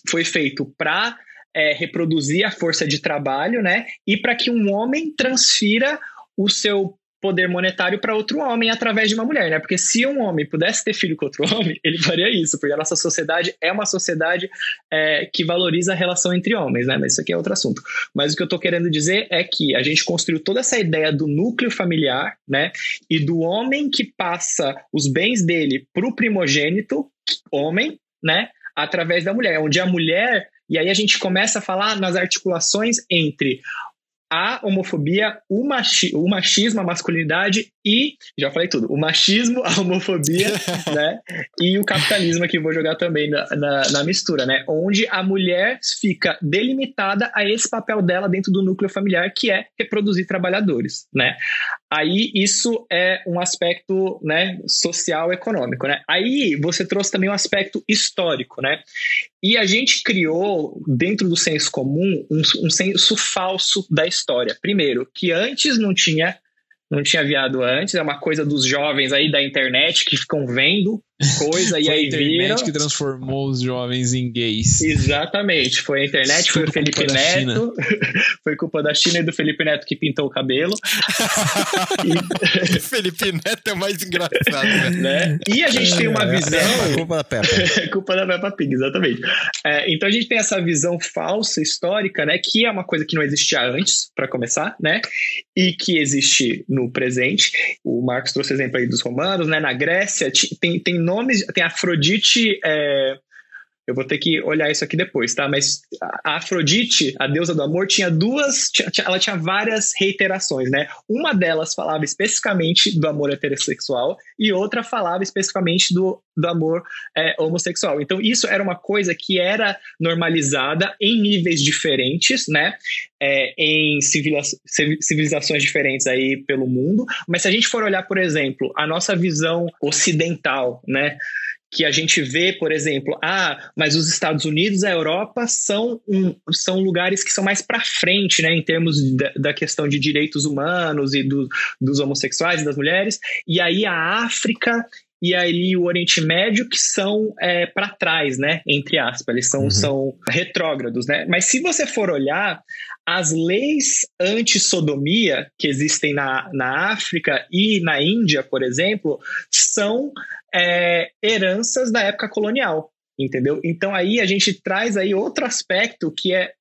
foi feito para é, reproduzir a força de trabalho, né? E para que um homem transfira o seu poder monetário para outro homem através de uma mulher, né? Porque se um homem pudesse ter filho com outro homem, ele faria isso, porque a nossa sociedade é uma sociedade é, que valoriza a relação entre homens, né? Mas isso aqui é outro assunto. Mas o que eu estou querendo dizer é que a gente construiu toda essa ideia do núcleo familiar, né? E do homem que passa os bens dele para o primogênito, homem, né? Através da mulher, onde a mulher e aí a gente começa a falar nas articulações entre a homofobia, o, machi o machismo, a masculinidade e, já falei tudo, o machismo, a homofobia, né? E o capitalismo aqui vou jogar também na, na, na, mistura, né? Onde a mulher fica delimitada a esse papel dela dentro do núcleo familiar, que é reproduzir trabalhadores, né? Aí isso é um aspecto, né, social econômico, né? Aí você trouxe também um aspecto histórico, né? E a gente criou, dentro do senso comum, um, um senso falso da história. Primeiro, que antes não tinha não tinha viado antes, é uma coisa dos jovens aí da internet que ficam vendo coisa e aí a internet viram. que transformou os jovens em gays. Exatamente, foi a internet, foi o Felipe Neto, foi culpa da China e do Felipe Neto que pintou o cabelo. e... Felipe Neto é mais engraçado, né? né? E a gente tem uma é, visão. É, culpa da Peppa. culpa da Peppa Pig, exatamente. É, então a gente tem essa visão falsa histórica, né? Que é uma coisa que não existia antes, para começar, né? E que existe no presente. O Marcos trouxe exemplo aí dos romanos, né? Na Grécia tem, tem nomes, tem Afrodite. É, eu vou ter que olhar isso aqui depois, tá? Mas a Afrodite, a deusa do amor, tinha duas. Ela tinha várias reiterações, né? Uma delas falava especificamente do amor heterossexual e outra falava especificamente do, do amor é, homossexual. Então, isso era uma coisa que era normalizada em níveis diferentes, né? É, em civilizações diferentes aí pelo mundo. Mas se a gente for olhar, por exemplo, a nossa visão ocidental, né? Que a gente vê, por exemplo, ah, mas os Estados Unidos e a Europa são, um, são lugares que são mais para frente, né, em termos da, da, questão de direitos humanos e do, dos homossexuais e das mulheres, e aí a África e aí o Oriente Médio que são é, para trás, né? Entre aspas, eles são, uhum. são retrógrados, né? Mas se você for olhar as leis anti-sodomia que existem na, na África e na Índia, por exemplo, são é, heranças da época colonial, entendeu? Então aí a gente traz aí outro aspecto que é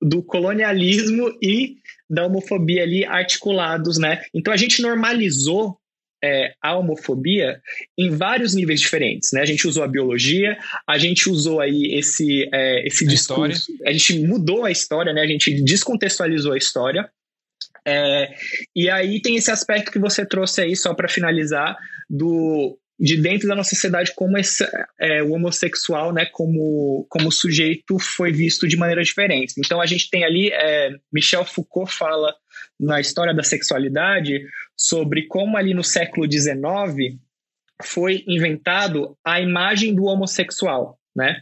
do colonialismo e da homofobia ali articulados, né? Então a gente normalizou é, a homofobia em vários níveis diferentes, né? A gente usou a biologia, a gente usou aí esse, é, esse a discurso, história. a gente mudou a história, né? A gente descontextualizou a história. É, e aí tem esse aspecto que você trouxe aí, só para finalizar, do de dentro da nossa sociedade como esse, é, o homossexual, né, como, como sujeito foi visto de maneira diferente. Então a gente tem ali, é, Michel Foucault fala na história da sexualidade sobre como ali no século XIX foi inventado a imagem do homossexual, né?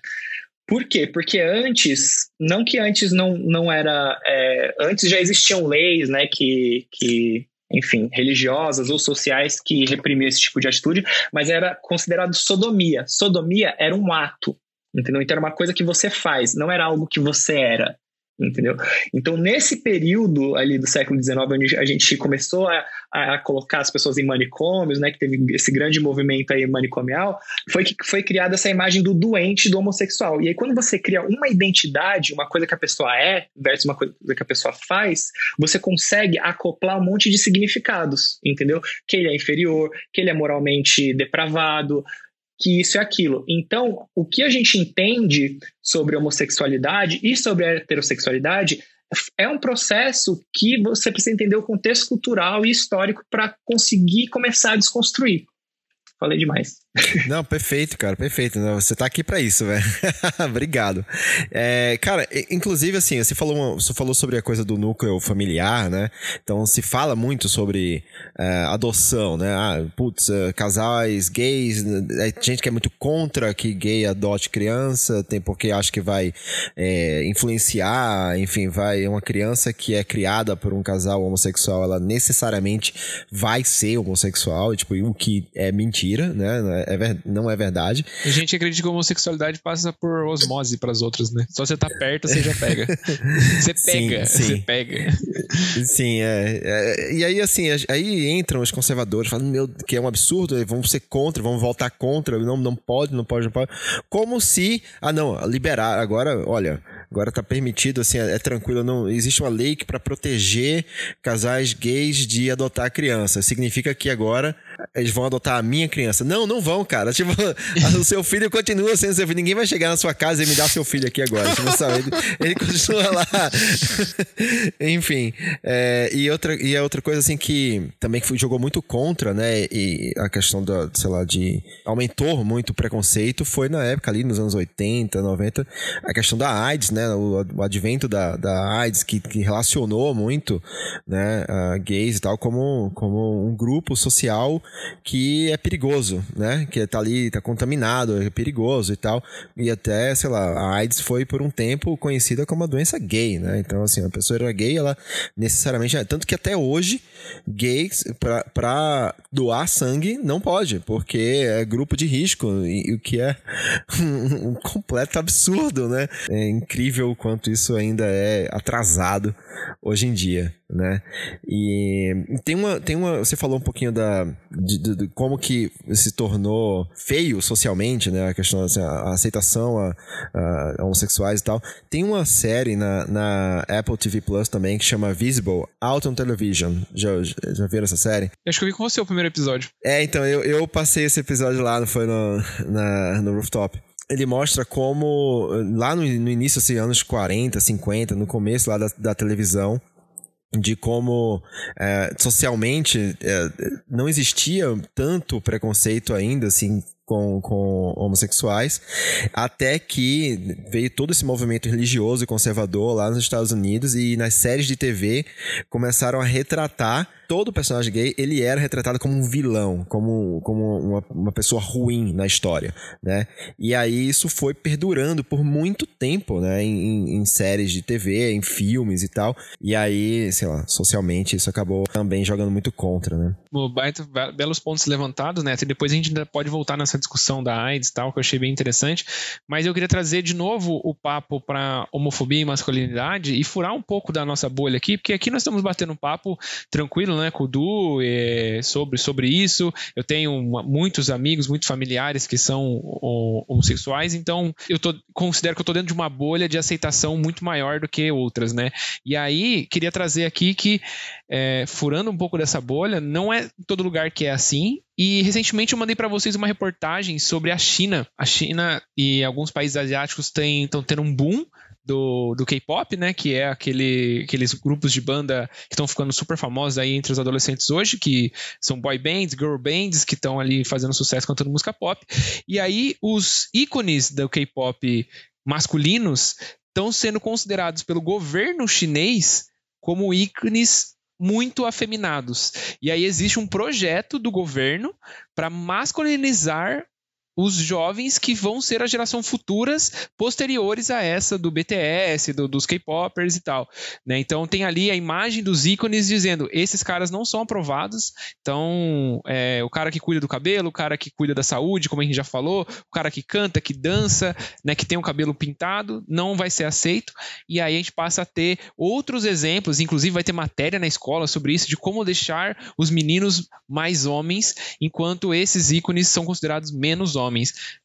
Por quê? Porque antes, não que antes não, não era. É, antes já existiam leis, né, que, que, enfim, religiosas ou sociais que reprimiam esse tipo de atitude, mas era considerado sodomia. Sodomia era um ato, entendeu? Então era uma coisa que você faz, não era algo que você era entendeu? Então, nesse período ali do século XIX, onde a gente começou a, a colocar as pessoas em manicômios, né, que teve esse grande movimento aí manicomial, foi que foi criada essa imagem do doente, do homossexual. E aí, quando você cria uma identidade, uma coisa que a pessoa é, versus uma coisa que a pessoa faz, você consegue acoplar um monte de significados, entendeu? Que ele é inferior, que ele é moralmente depravado, que isso é aquilo. Então, o que a gente entende sobre homossexualidade e sobre a heterossexualidade é um processo que você precisa entender o contexto cultural e histórico para conseguir começar a desconstruir. Falei demais. Não, perfeito, cara, perfeito. Você tá aqui para isso, velho. Obrigado. É, cara, inclusive, assim, você falou, você falou sobre a coisa do núcleo familiar, né? Então, se fala muito sobre é, adoção, né? Ah, putz, é, casais gays, é, gente que é muito contra que gay adote criança, tem porque acha que vai é, influenciar, enfim, vai. Uma criança que é criada por um casal homossexual, ela necessariamente vai ser homossexual, tipo, o que é mentira mentira, né? É, é, não é verdade. A gente acredita que a homossexualidade passa por osmose para as outras, né? Só você tá perto, você já pega. Você pega, sim, sim. você pega. Sim, é, é, E aí, assim, aí entram os conservadores falando, meu, que é um absurdo, vamos ser contra, vamos voltar contra, não, não pode, não pode, não pode. Como se, ah, não, liberar, agora, olha, agora tá permitido, assim, é, é tranquilo, não existe uma lei que para proteger casais gays de adotar criança. Significa que agora eles vão adotar a minha criança. Não, não vão, cara. Tipo, o seu filho continua sendo seu filho. Ninguém vai chegar na sua casa e me dar seu filho aqui agora. Tipo, sabe? Ele, ele continua lá. Enfim. É, e, outra, e é outra coisa, assim, que também jogou muito contra, né? E a questão da, sei lá, de. aumentou muito o preconceito foi na época ali, nos anos 80, 90, a questão da AIDS, né? O, o advento da, da AIDS, que, que relacionou muito, né? gays e tal, como, como um grupo social que é perigoso, né? Que tá ali, tá contaminado, é perigoso e tal. E até, sei lá, a AIDS foi por um tempo conhecida como uma doença gay, né? Então, assim, a pessoa era gay, ela necessariamente. É, tanto que até hoje, gays, pra, pra doar sangue, não pode, porque é grupo de risco, e, o que é um completo absurdo, né? É incrível o quanto isso ainda é atrasado hoje em dia, né? E tem uma, tem uma, você falou um pouquinho da de, de, de como que se tornou feio socialmente, né? A questão assim, a aceitação a, a, homossexuais e tal. Tem uma série na, na Apple TV Plus também que chama Visible Out on Television. Já, já viram essa série? acho que eu vi com você o primeiro episódio. É, então eu, eu passei esse episódio lá, foi no, na, no rooftop ele mostra como, lá no, no início, assim, anos 40, 50, no começo lá da, da televisão, de como é, socialmente é, não existia tanto preconceito ainda, assim, com, com homossexuais, até que veio todo esse movimento religioso e conservador lá nos Estados Unidos e nas séries de TV começaram a retratar todo personagem gay, ele era retratado como um vilão, como, como uma, uma pessoa ruim na história, né? E aí isso foi perdurando por muito tempo, né? Em, em, séries de TV, em filmes e tal. E aí, sei lá, socialmente isso acabou também jogando muito contra, né? Belos pontos levantados, né? Depois a gente ainda pode voltar nessa discussão da AIDS e tal, que eu achei bem interessante. Mas eu queria trazer de novo o papo para homofobia e masculinidade e furar um pouco da nossa bolha aqui, porque aqui nós estamos batendo um papo tranquilo, né, com o Du é, sobre, sobre isso. Eu tenho uma, muitos amigos, muitos familiares que são homossexuais, então eu tô, considero que eu tô dentro de uma bolha de aceitação muito maior do que outras, né? E aí, queria trazer aqui que, é, furando um pouco dessa bolha, não é todo lugar que é assim, e recentemente eu mandei para vocês uma reportagem sobre a China. A China e alguns países asiáticos estão tendo um boom do, do K-pop, né? Que é aquele, aqueles grupos de banda que estão ficando super famosos aí entre os adolescentes hoje, que são boy bands, girl bands, que estão ali fazendo sucesso cantando música pop. E aí os ícones do K-pop masculinos estão sendo considerados pelo governo chinês como ícones muito afeminados. E aí existe um projeto do governo para masculinizar os jovens que vão ser a geração futuras posteriores a essa do BTS, do, dos K-popers e tal. Né? Então tem ali a imagem dos ícones dizendo esses caras não são aprovados. Então é, o cara que cuida do cabelo, o cara que cuida da saúde, como a gente já falou, o cara que canta, que dança, né, que tem o cabelo pintado, não vai ser aceito. E aí a gente passa a ter outros exemplos, inclusive vai ter matéria na escola sobre isso, de como deixar os meninos mais homens, enquanto esses ícones são considerados menos homens,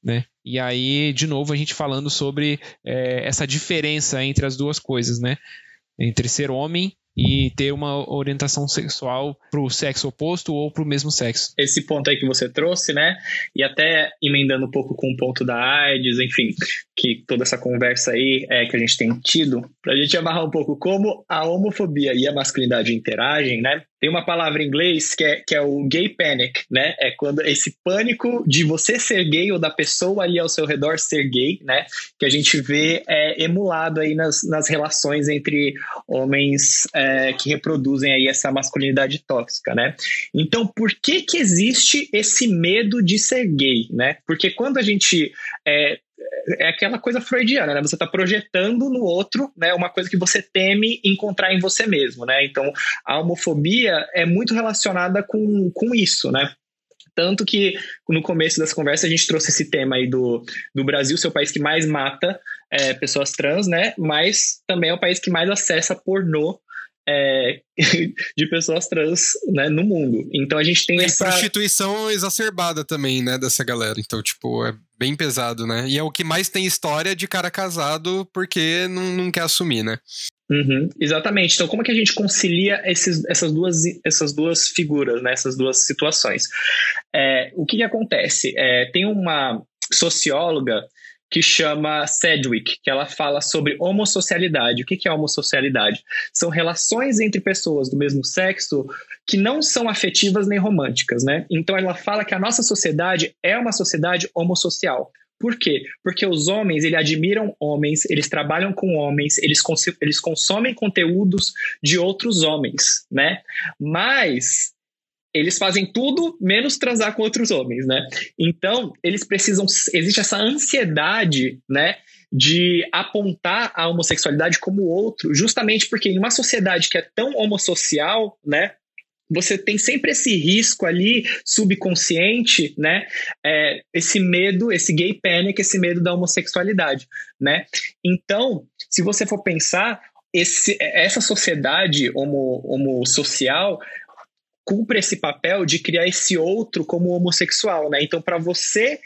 né? E aí, de novo, a gente falando sobre é, essa diferença entre as duas coisas, né? Entre ser homem e ter uma orientação sexual pro sexo oposto ou pro mesmo sexo. Esse ponto aí que você trouxe, né? E até emendando um pouco com o ponto da AIDS, enfim, que toda essa conversa aí é, que a gente tem tido, pra gente amarrar um pouco como a homofobia e a masculinidade interagem, né? Tem uma palavra em inglês que é, que é o gay panic, né? É quando esse pânico de você ser gay ou da pessoa ali ao seu redor ser gay, né? Que a gente vê é, emulado aí nas, nas relações entre homens é, que reproduzem aí essa masculinidade tóxica, né? Então, por que que existe esse medo de ser gay, né? Porque quando a gente é, é aquela coisa freudiana, né? Você está projetando no outro, né? Uma coisa que você teme encontrar em você mesmo, né? Então, a homofobia é muito relacionada com, com isso, né? Tanto que no começo das conversas a gente trouxe esse tema aí do, do Brasil ser o país que mais mata é, pessoas trans, né? Mas também é o país que mais acessa pornô é, de pessoas trans né, no mundo. Então a gente tem, tem essa. prostituição exacerbada também, né, dessa galera. Então, tipo, é bem pesado, né? E é o que mais tem história de cara casado porque não, não quer assumir, né? Uhum, exatamente. Então, como é que a gente concilia esses, essas, duas, essas duas figuras, né, essas duas situações? É, o que, que acontece? É, tem uma socióloga que chama Sedgwick, que ela fala sobre homossocialidade. O que é homossocialidade? São relações entre pessoas do mesmo sexo que não são afetivas nem românticas, né? Então ela fala que a nossa sociedade é uma sociedade homossocial. Por quê? Porque os homens, eles admiram homens, eles trabalham com homens, eles, cons eles consomem conteúdos de outros homens, né? Mas eles fazem tudo menos transar com outros homens, né? Então, eles precisam. Existe essa ansiedade, né? De apontar a homossexualidade como outro, justamente porque em uma sociedade que é tão homossocial, né? Você tem sempre esse risco ali subconsciente, né? É, esse medo, esse gay panic, esse medo da homossexualidade, né? Então, se você for pensar, esse, essa sociedade homo, cumpre esse papel de criar esse outro como homossexual, né? Então, para você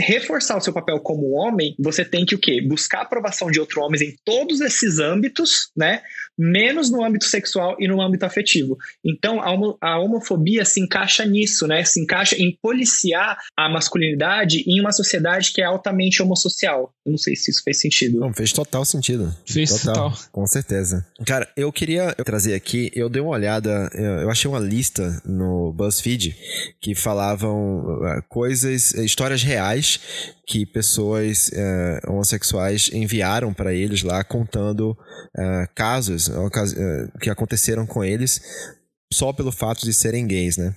reforçar o seu papel como homem, você tem que o quê? Buscar a aprovação de outros homens em todos esses âmbitos, né? Menos no âmbito sexual e no âmbito afetivo. Então, a, homo, a homofobia se encaixa nisso, né? Se encaixa em policiar a masculinidade em uma sociedade que é altamente homossocial. Eu não sei se isso fez sentido. Não, fez total sentido. Fez total. total. Com certeza. Cara, eu queria trazer aqui, eu dei uma olhada, eu achei uma lista no BuzzFeed que falavam uh, coisas, histórias reais reais que pessoas é, homossexuais enviaram para eles lá contando é, casos é, que aconteceram com eles só pelo fato de serem gays, né?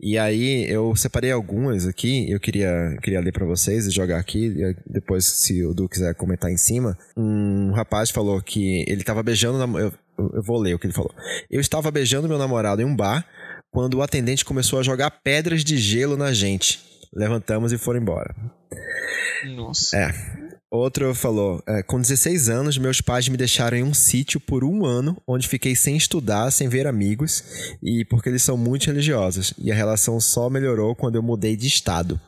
E aí eu separei algumas aqui, eu queria, queria ler para vocês e jogar aqui, depois se o Du quiser comentar em cima. Um rapaz falou que ele estava beijando, eu, eu vou ler o que ele falou. Eu estava beijando meu namorado em um bar quando o atendente começou a jogar pedras de gelo na gente levantamos e foram embora. Nossa. É. Outro falou: é, com 16 anos, meus pais me deixaram em um sítio por um ano, onde fiquei sem estudar, sem ver amigos, e porque eles são muito religiosos. E a relação só melhorou quando eu mudei de estado.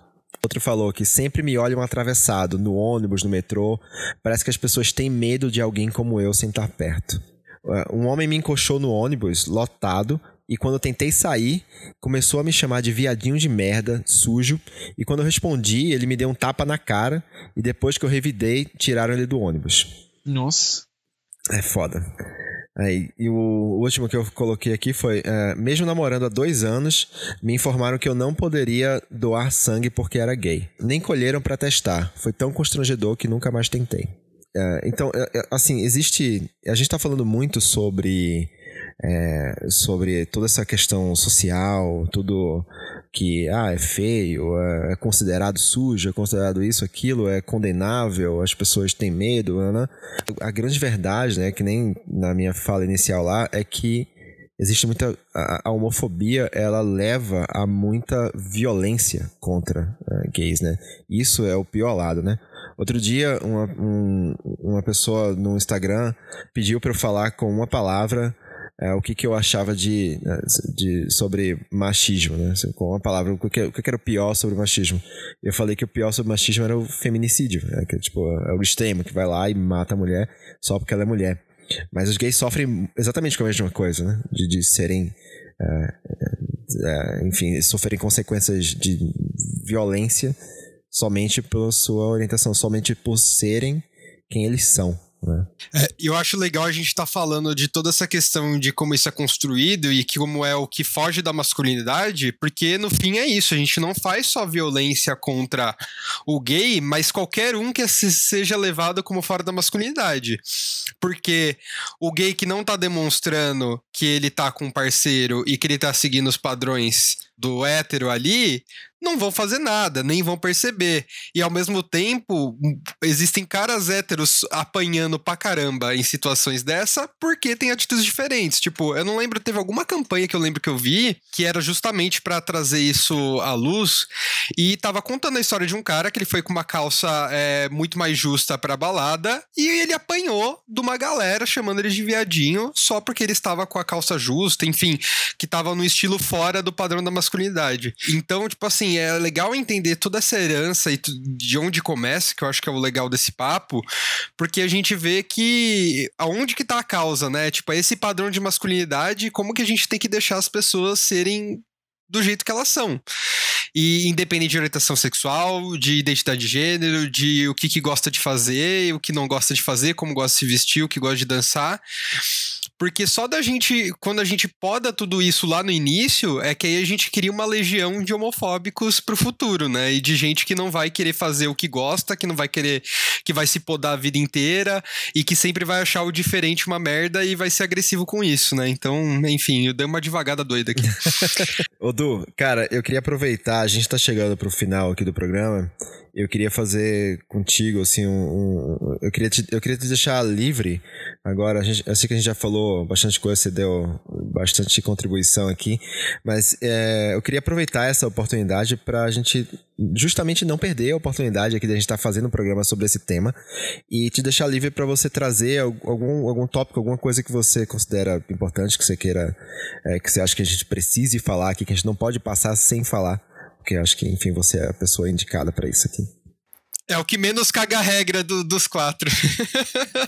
Outro falou que sempre me olham atravessado, no ônibus, no metrô. Parece que as pessoas têm medo de alguém como eu sentar perto. É, um homem me encoxou no ônibus, lotado, e quando eu tentei sair, começou a me chamar de viadinho de merda, sujo. E quando eu respondi, ele me deu um tapa na cara. E depois que eu revidei, tiraram ele do ônibus. Nossa. É foda. Aí, e o último que eu coloquei aqui foi: é, mesmo namorando há dois anos, me informaram que eu não poderia doar sangue porque era gay. Nem colheram para testar. Foi tão constrangedor que nunca mais tentei. É, então, é, é, assim, existe. A gente tá falando muito sobre é, sobre toda essa questão social, tudo que ah, é feio, é considerado sujo, é considerado isso, aquilo, é condenável, as pessoas têm medo. Né? A grande verdade, né, que nem na minha fala inicial lá, é que existe muita. A, homofobia ela leva a muita violência contra uh, gays, né? Isso é o pior lado, né? Outro dia, uma, um, uma pessoa no Instagram pediu para eu falar com uma palavra é, o que, que eu achava de, né, de, sobre machismo, né? Assim, com uma palavra, o que, o que era o pior sobre machismo. Eu falei que o pior sobre machismo era o feminicídio, né? Que tipo, é o extremo que vai lá e mata a mulher só porque ela é mulher. Mas os gays sofrem exatamente com a mesma coisa, né? De, de serem. É, é, enfim, sofrerem consequências de violência somente pela sua orientação, somente por serem quem eles são. Né? É, eu acho legal a gente estar tá falando de toda essa questão de como isso é construído e que como é o que foge da masculinidade, porque no fim é isso, a gente não faz só violência contra o gay, mas qualquer um que seja levado como fora da masculinidade. Porque o gay que não tá demonstrando que ele tá com um parceiro e que ele tá seguindo os padrões do hétero ali, não vão fazer nada, nem vão perceber. E ao mesmo tempo, existem caras héteros apanhando pra caramba em situações dessa porque tem atitudes diferentes. Tipo, eu não lembro, teve alguma campanha que eu lembro que eu vi que era justamente para trazer isso à luz e tava contando a história de um cara que ele foi com uma calça é, muito mais justa pra balada e ele apanhou de uma galera chamando ele de viadinho só porque ele estava com a calça justa, enfim, que tava no estilo fora do padrão da masculinidade. Então, tipo assim, assim, é legal entender toda essa herança e de onde começa, que eu acho que é o legal desse papo, porque a gente vê que aonde que tá a causa, né? Tipo, esse padrão de masculinidade, como que a gente tem que deixar as pessoas serem do jeito que elas são. E independente de orientação sexual, de identidade de gênero, de o que, que gosta de fazer, o que não gosta de fazer, como gosta de se vestir, o que gosta de dançar. Porque só da gente, quando a gente poda tudo isso lá no início, é que aí a gente cria uma legião de homofóbicos pro futuro, né? E de gente que não vai querer fazer o que gosta, que não vai querer, que vai se podar a vida inteira e que sempre vai achar o diferente uma merda e vai ser agressivo com isso, né? Então, enfim, eu dei uma devagada doida aqui. Ô, Du, cara, eu queria aproveitar, a gente tá chegando pro final aqui do programa eu queria fazer contigo, assim, um, um, eu, queria te, eu queria te deixar livre agora. A gente, eu sei que a gente já falou bastante coisa, você deu bastante contribuição aqui, mas é, eu queria aproveitar essa oportunidade para a gente justamente não perder a oportunidade aqui de a gente estar tá fazendo um programa sobre esse tema e te deixar livre para você trazer algum, algum tópico, alguma coisa que você considera importante, que você queira, é, que você acha que a gente precise falar aqui, que a gente não pode passar sem falar porque acho que, enfim, você é a pessoa indicada para isso aqui. É o que menos caga a regra do, dos quatro.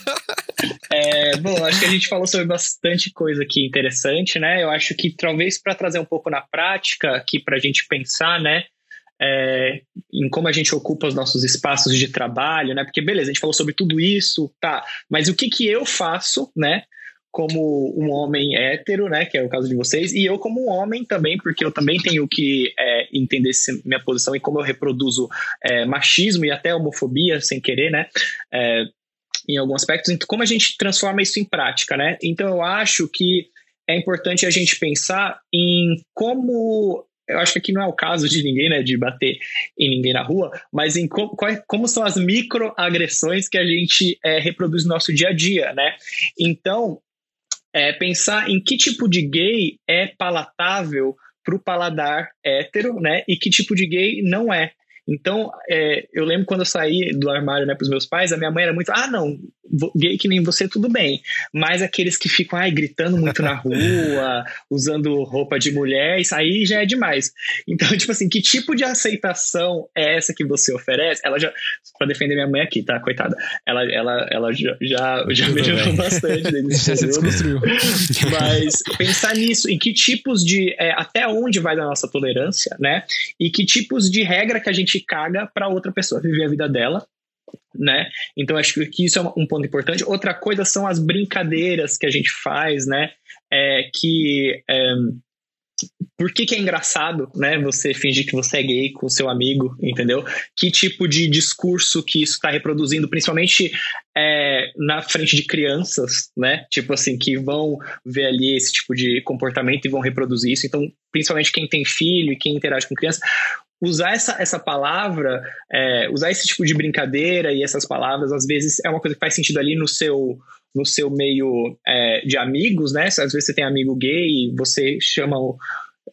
é, bom, acho que a gente falou sobre bastante coisa aqui interessante, né? Eu acho que talvez para trazer um pouco na prática aqui para a gente pensar, né? É, em como a gente ocupa os nossos espaços de trabalho, né? Porque beleza, a gente falou sobre tudo isso, tá? Mas o que que eu faço, né? Como um homem hétero, né, que é o caso de vocês, e eu como um homem também, porque eu também tenho que é, entender minha posição e como eu reproduzo é, machismo e até homofobia sem querer, né, é, em alguns aspectos. Então, como a gente transforma isso em prática, né? Então, eu acho que é importante a gente pensar em como eu acho que aqui não é o caso de ninguém, né, de bater em ninguém na rua, mas em como, como são as microagressões que a gente é, reproduz no nosso dia a dia, né? Então, é pensar em que tipo de gay é palatável para o paladar hétero, né? E que tipo de gay não é. Então, é, eu lembro quando eu saí do armário né, para os meus pais, a minha mãe era muito, ah, não, gay que nem você, tudo bem. Mas aqueles que ficam ai, gritando muito na rua, usando roupa de mulher, isso aí já é demais. Então, tipo assim, que tipo de aceitação é essa que você oferece? Ela já, para defender minha mãe aqui, tá? Coitada. Ela, ela, ela já, já, já melhorou bastante já se desconstruiu. Mas pensar nisso, em que tipos de. É, até onde vai da nossa tolerância, né? E que tipos de regra que a gente caga para outra pessoa viver a vida dela né? Então acho que isso é um ponto importante. Outra coisa são as brincadeiras que a gente faz, né? É, que é, por que, que, é engraçado, né? Você fingir que você é gay com seu amigo, entendeu? Que tipo de discurso que isso está reproduzindo, principalmente é, na frente de crianças, né? Tipo assim, que vão ver ali esse tipo de comportamento e vão reproduzir isso. Então, principalmente quem tem filho e quem interage com criança, usar essa, essa palavra, é, usar esse tipo de brincadeira e essas palavras, às vezes é uma coisa que faz sentido ali no seu no seu meio é, de amigos, né? Às vezes você tem amigo gay você chama o,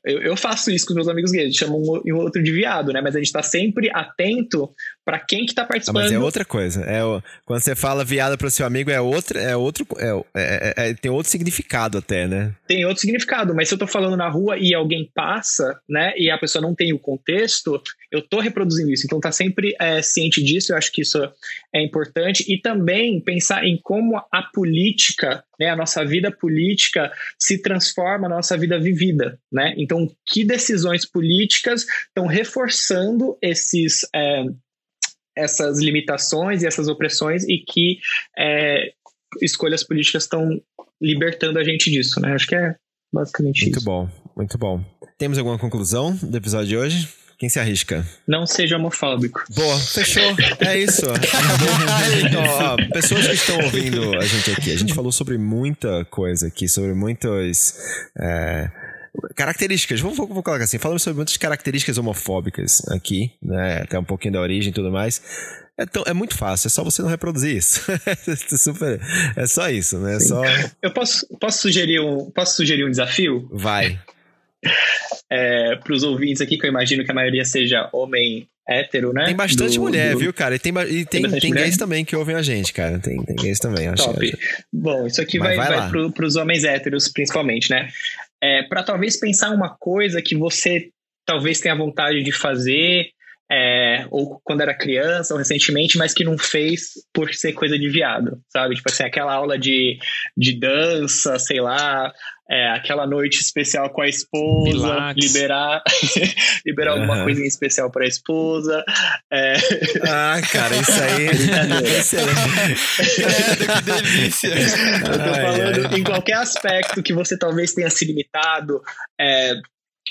eu, eu, faço isso com meus amigos gays, chamam um, um outro de viado, né? Mas a gente tá sempre atento para quem que tá participando. Ah, mas é outra coisa. É, quando você fala viado pro seu amigo, é outro, é outro, é, é, é, tem outro significado até, né? Tem outro significado, mas se eu tô falando na rua e alguém passa, né, e a pessoa não tem o contexto, eu tô reproduzindo isso. Então tá sempre é, ciente disso, eu acho que isso é importante. E também pensar em como a política, né, a nossa vida política se transforma na nossa vida vivida, né? Então, que decisões políticas estão reforçando esses é, essas limitações e essas opressões e que é, escolhas políticas estão libertando a gente disso, né? Acho que é basicamente muito isso. Muito bom, muito bom. Temos alguma conclusão do episódio de hoje? Quem se arrisca? Não seja homofóbico. Boa, fechou. É isso. então, ó, pessoas que estão ouvindo a gente aqui, a gente falou sobre muita coisa aqui, sobre muitas. É características, vou, vou, vou, colocar assim, falamos sobre muitas características homofóbicas aqui, né, até um pouquinho da origem e tudo mais. É, tão, é muito fácil, é só você não reproduzir isso. é, super, é só isso, né? É só... Eu posso, posso, sugerir um, posso sugerir um desafio? Vai. É, para os ouvintes aqui, que eu imagino que a maioria seja homem hétero, né? Tem bastante do, mulher, do... viu, cara? E tem, e tem, tem, tem gays também que ouvem a gente, cara. Tem, tem gays também, acho. Top. Bom, isso aqui Mas vai, vai, vai para os homens héteros, principalmente, né? É, para talvez pensar uma coisa que você talvez tenha vontade de fazer, é, ou quando era criança, ou recentemente, mas que não fez por ser coisa de viado, sabe? Tipo assim, aquela aula de, de dança, sei lá, é, aquela noite especial com a esposa, Pilates. liberar, liberar uhum. alguma coisinha especial para a esposa. É... Ah, cara, isso aí é excelente. que delícia. Eu tô falando ai. em qualquer aspecto que você talvez tenha se limitado. É,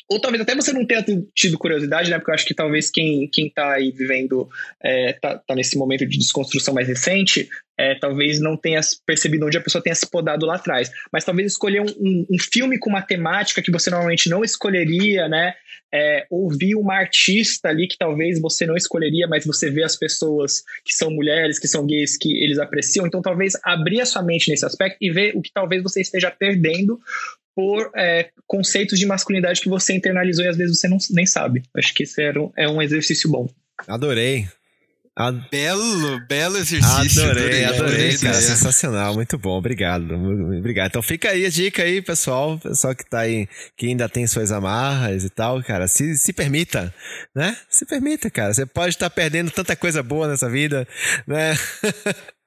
ou talvez até você não tenha tido curiosidade, né? Porque eu acho que talvez quem, quem tá aí vivendo, é, tá, tá nesse momento de desconstrução mais recente, é, talvez não tenha percebido onde a pessoa tenha se podado lá atrás. Mas talvez escolher um, um, um filme com uma temática que você normalmente não escolheria, né? É, ouvir uma artista ali que talvez você não escolheria, mas você vê as pessoas que são mulheres, que são gays, que eles apreciam. Então, talvez abrir a sua mente nesse aspecto e ver o que talvez você esteja perdendo por é, conceitos de masculinidade que você internalizou e às vezes você não, nem sabe. Acho que isso era um, é um exercício bom. Adorei. Ad... Belo, belo exercício. Adorei, adorei, adorei cara. Sensacional, muito bom. Obrigado. Obrigado. Então fica aí a dica aí, pessoal. Pessoal que tá aí, que ainda tem suas amarras e tal, cara. Se, se permita, né? Se permita, cara. Você pode estar perdendo tanta coisa boa nessa vida, né?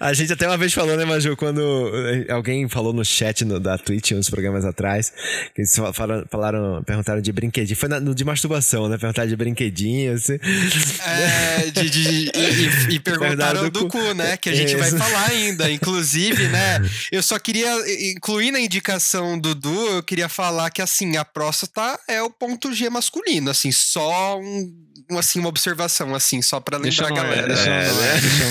A gente até uma vez falou, né, Maju, quando alguém falou no chat no, da Twitch uns programas atrás, que eles falaram, falaram perguntaram de brinquedinho. Foi na, no de masturbação, né? Perguntaram de brinquedinho, assim. É, de, de, e, e perguntaram do, do cu, né? Que a gente vai falar ainda. Inclusive, né? Eu só queria incluir na indicação do Du, eu queria falar que, assim, a próstata é o ponto G masculino, assim, só um assim, uma observação, assim, só pra lembrar a galera. Deixa eu é, deixa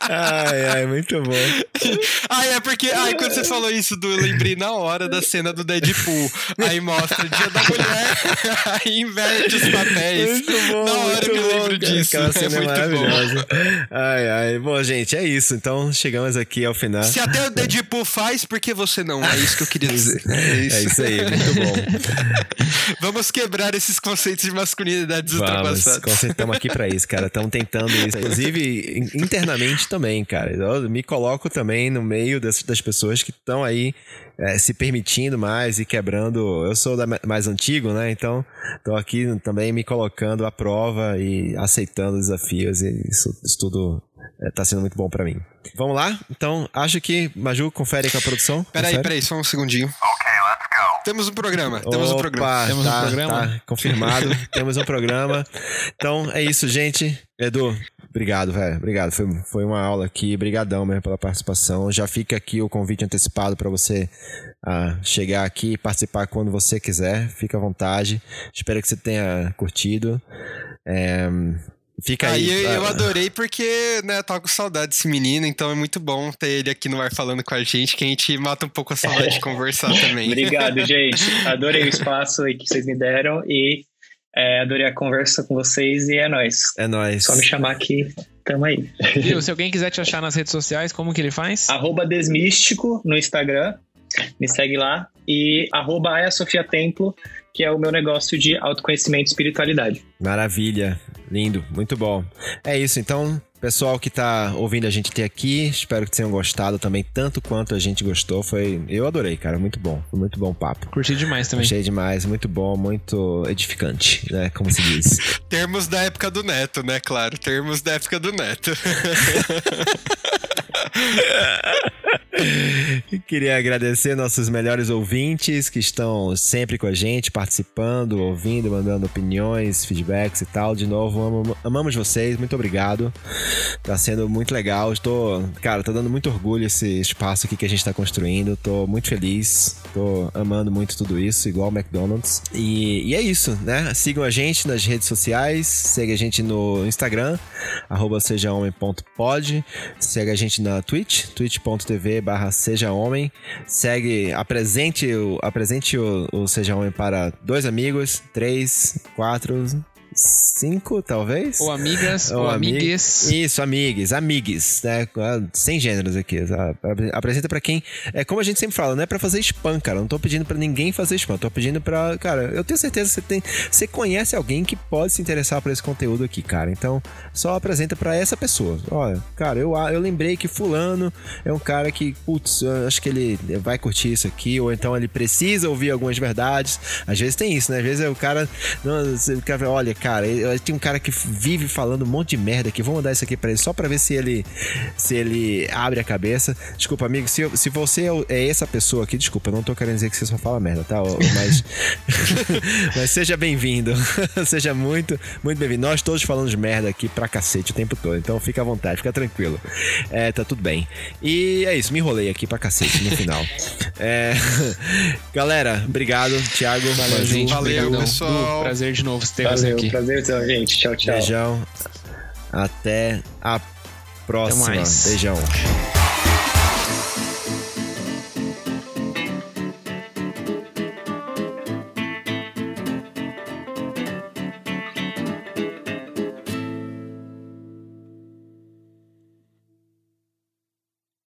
ai, ai, muito bom. Ai, é porque. Ai, quando você falou isso, do, eu lembrei na hora da cena do Deadpool. Aí mostra o dia da mulher, aí inverte os papéis. Muito bom. Na hora que eu lembro disso. Aquela cena é, é maravilhosa. Bom. Ai, ai. Bom, gente, é isso. Então chegamos aqui ao final. Se até o Deadpool faz, por que você não? É isso que eu queria dizer. É isso, é isso aí, muito bom. Vamos quebrar esses conceitos de masculinidade ultrapassados. Estamos aqui pra isso, cara. Estamos tentando isso. Inclusive, internamente também, cara. Eu me coloco também no meio das, das pessoas que estão aí é, se permitindo mais e quebrando. Eu sou da, mais antigo, né? Então, estou aqui também me colocando à prova e aceitando desafios. E isso, isso tudo está é, sendo muito bom para mim. Vamos lá? Então, acho que, Maju, confere com a produção. Peraí, peraí, só um segundinho. Ok, let's go. Temos um programa. Temos Opa, um programa. Temos tá, um programa. Tá, confirmado. temos um programa. Então, é isso, gente. Edu, Obrigado, velho. Obrigado. Foi, foi uma aula aqui. Obrigadão mesmo pela participação. Já fica aqui o convite antecipado para você uh, chegar aqui e participar quando você quiser. Fica à vontade. Espero que você tenha curtido. É, Fica aí. aí eu, eu, adorei porque, né, tava com saudade desse menino, então é muito bom ter ele aqui no ar falando com a gente, que a gente mata um pouco a saudade de conversar também. Obrigado, gente. Adorei o espaço aí que vocês me deram e é, adorei a conversa com vocês e é nóis. É nóis. Só me chamar aqui, tamo aí. Viu, se alguém quiser te achar nas redes sociais, como que ele faz? Arroba Desmístico no Instagram, me segue lá. E arroba Aya Sofia Templo, que é o meu negócio de autoconhecimento e espiritualidade. Maravilha, lindo, muito bom. É isso, então, pessoal que tá ouvindo a gente ter aqui, espero que tenham gostado também, tanto quanto a gente gostou. Foi, eu adorei, cara, muito bom, foi muito bom o papo. Curti demais também. Achei demais, muito bom, muito edificante, né, como se diz. termos da época do Neto, né, claro, termos da época do Neto. Queria agradecer nossos melhores ouvintes que estão sempre com a gente, participando, ouvindo, mandando opiniões, feedbacks e tal. De novo, amamos vocês, muito obrigado. Tá sendo muito legal. Estou, cara, tá dando muito orgulho esse espaço aqui que a gente tá construindo. Tô muito feliz, tô amando muito tudo isso, igual o McDonald's. E, e é isso, né? Sigam a gente nas redes sociais, segue a gente no Instagram, sejahomem.pod, segue a gente na Twitch, twitch.tv barra Seja Homem. Segue, apresente, o, apresente o, o Seja Homem para dois amigos, três, quatro, cinco, talvez. Ou amigas, ou, ou amigues. Isso, amigues, amigues, né? Sem gêneros aqui. Apresenta para quem. É como a gente sempre fala, não é pra fazer spam, cara. não tô pedindo para ninguém fazer spam. Tô pedindo pra. Cara, eu tenho certeza que você tem. Você conhece alguém que pode se interessar por esse conteúdo aqui, cara. Então, só apresenta para essa pessoa. Olha, cara, eu, eu lembrei que Fulano é um cara que, putz, acho que ele vai curtir isso aqui, ou então ele precisa ouvir algumas verdades. Às vezes tem isso, né? Às vezes é o cara. Não, você, olha, cara, tem um cara que vive falando um monte de merda aqui. Vou mandar isso aqui para ele só para ver se ele se ele abre a cabeça. Desculpa, amigo, se, se você é essa pessoa aqui, desculpa, eu não tô querendo dizer que você só fala merda, tá? Mas, mas seja bem-vindo. seja muito, muito bem-vindo. Nós todos falamos merda aqui pra cacete o tempo todo, então fica à vontade, fica tranquilo. É, tá tudo bem. E é isso, me enrolei aqui pra cacete no final. É... Galera, obrigado, Thiago. Valeu, gente. Valeu, pessoal. prazer de novo ter você aqui. Prazer então, gente. Tchau, tchau. Beijão. Até a próxima. Beijão.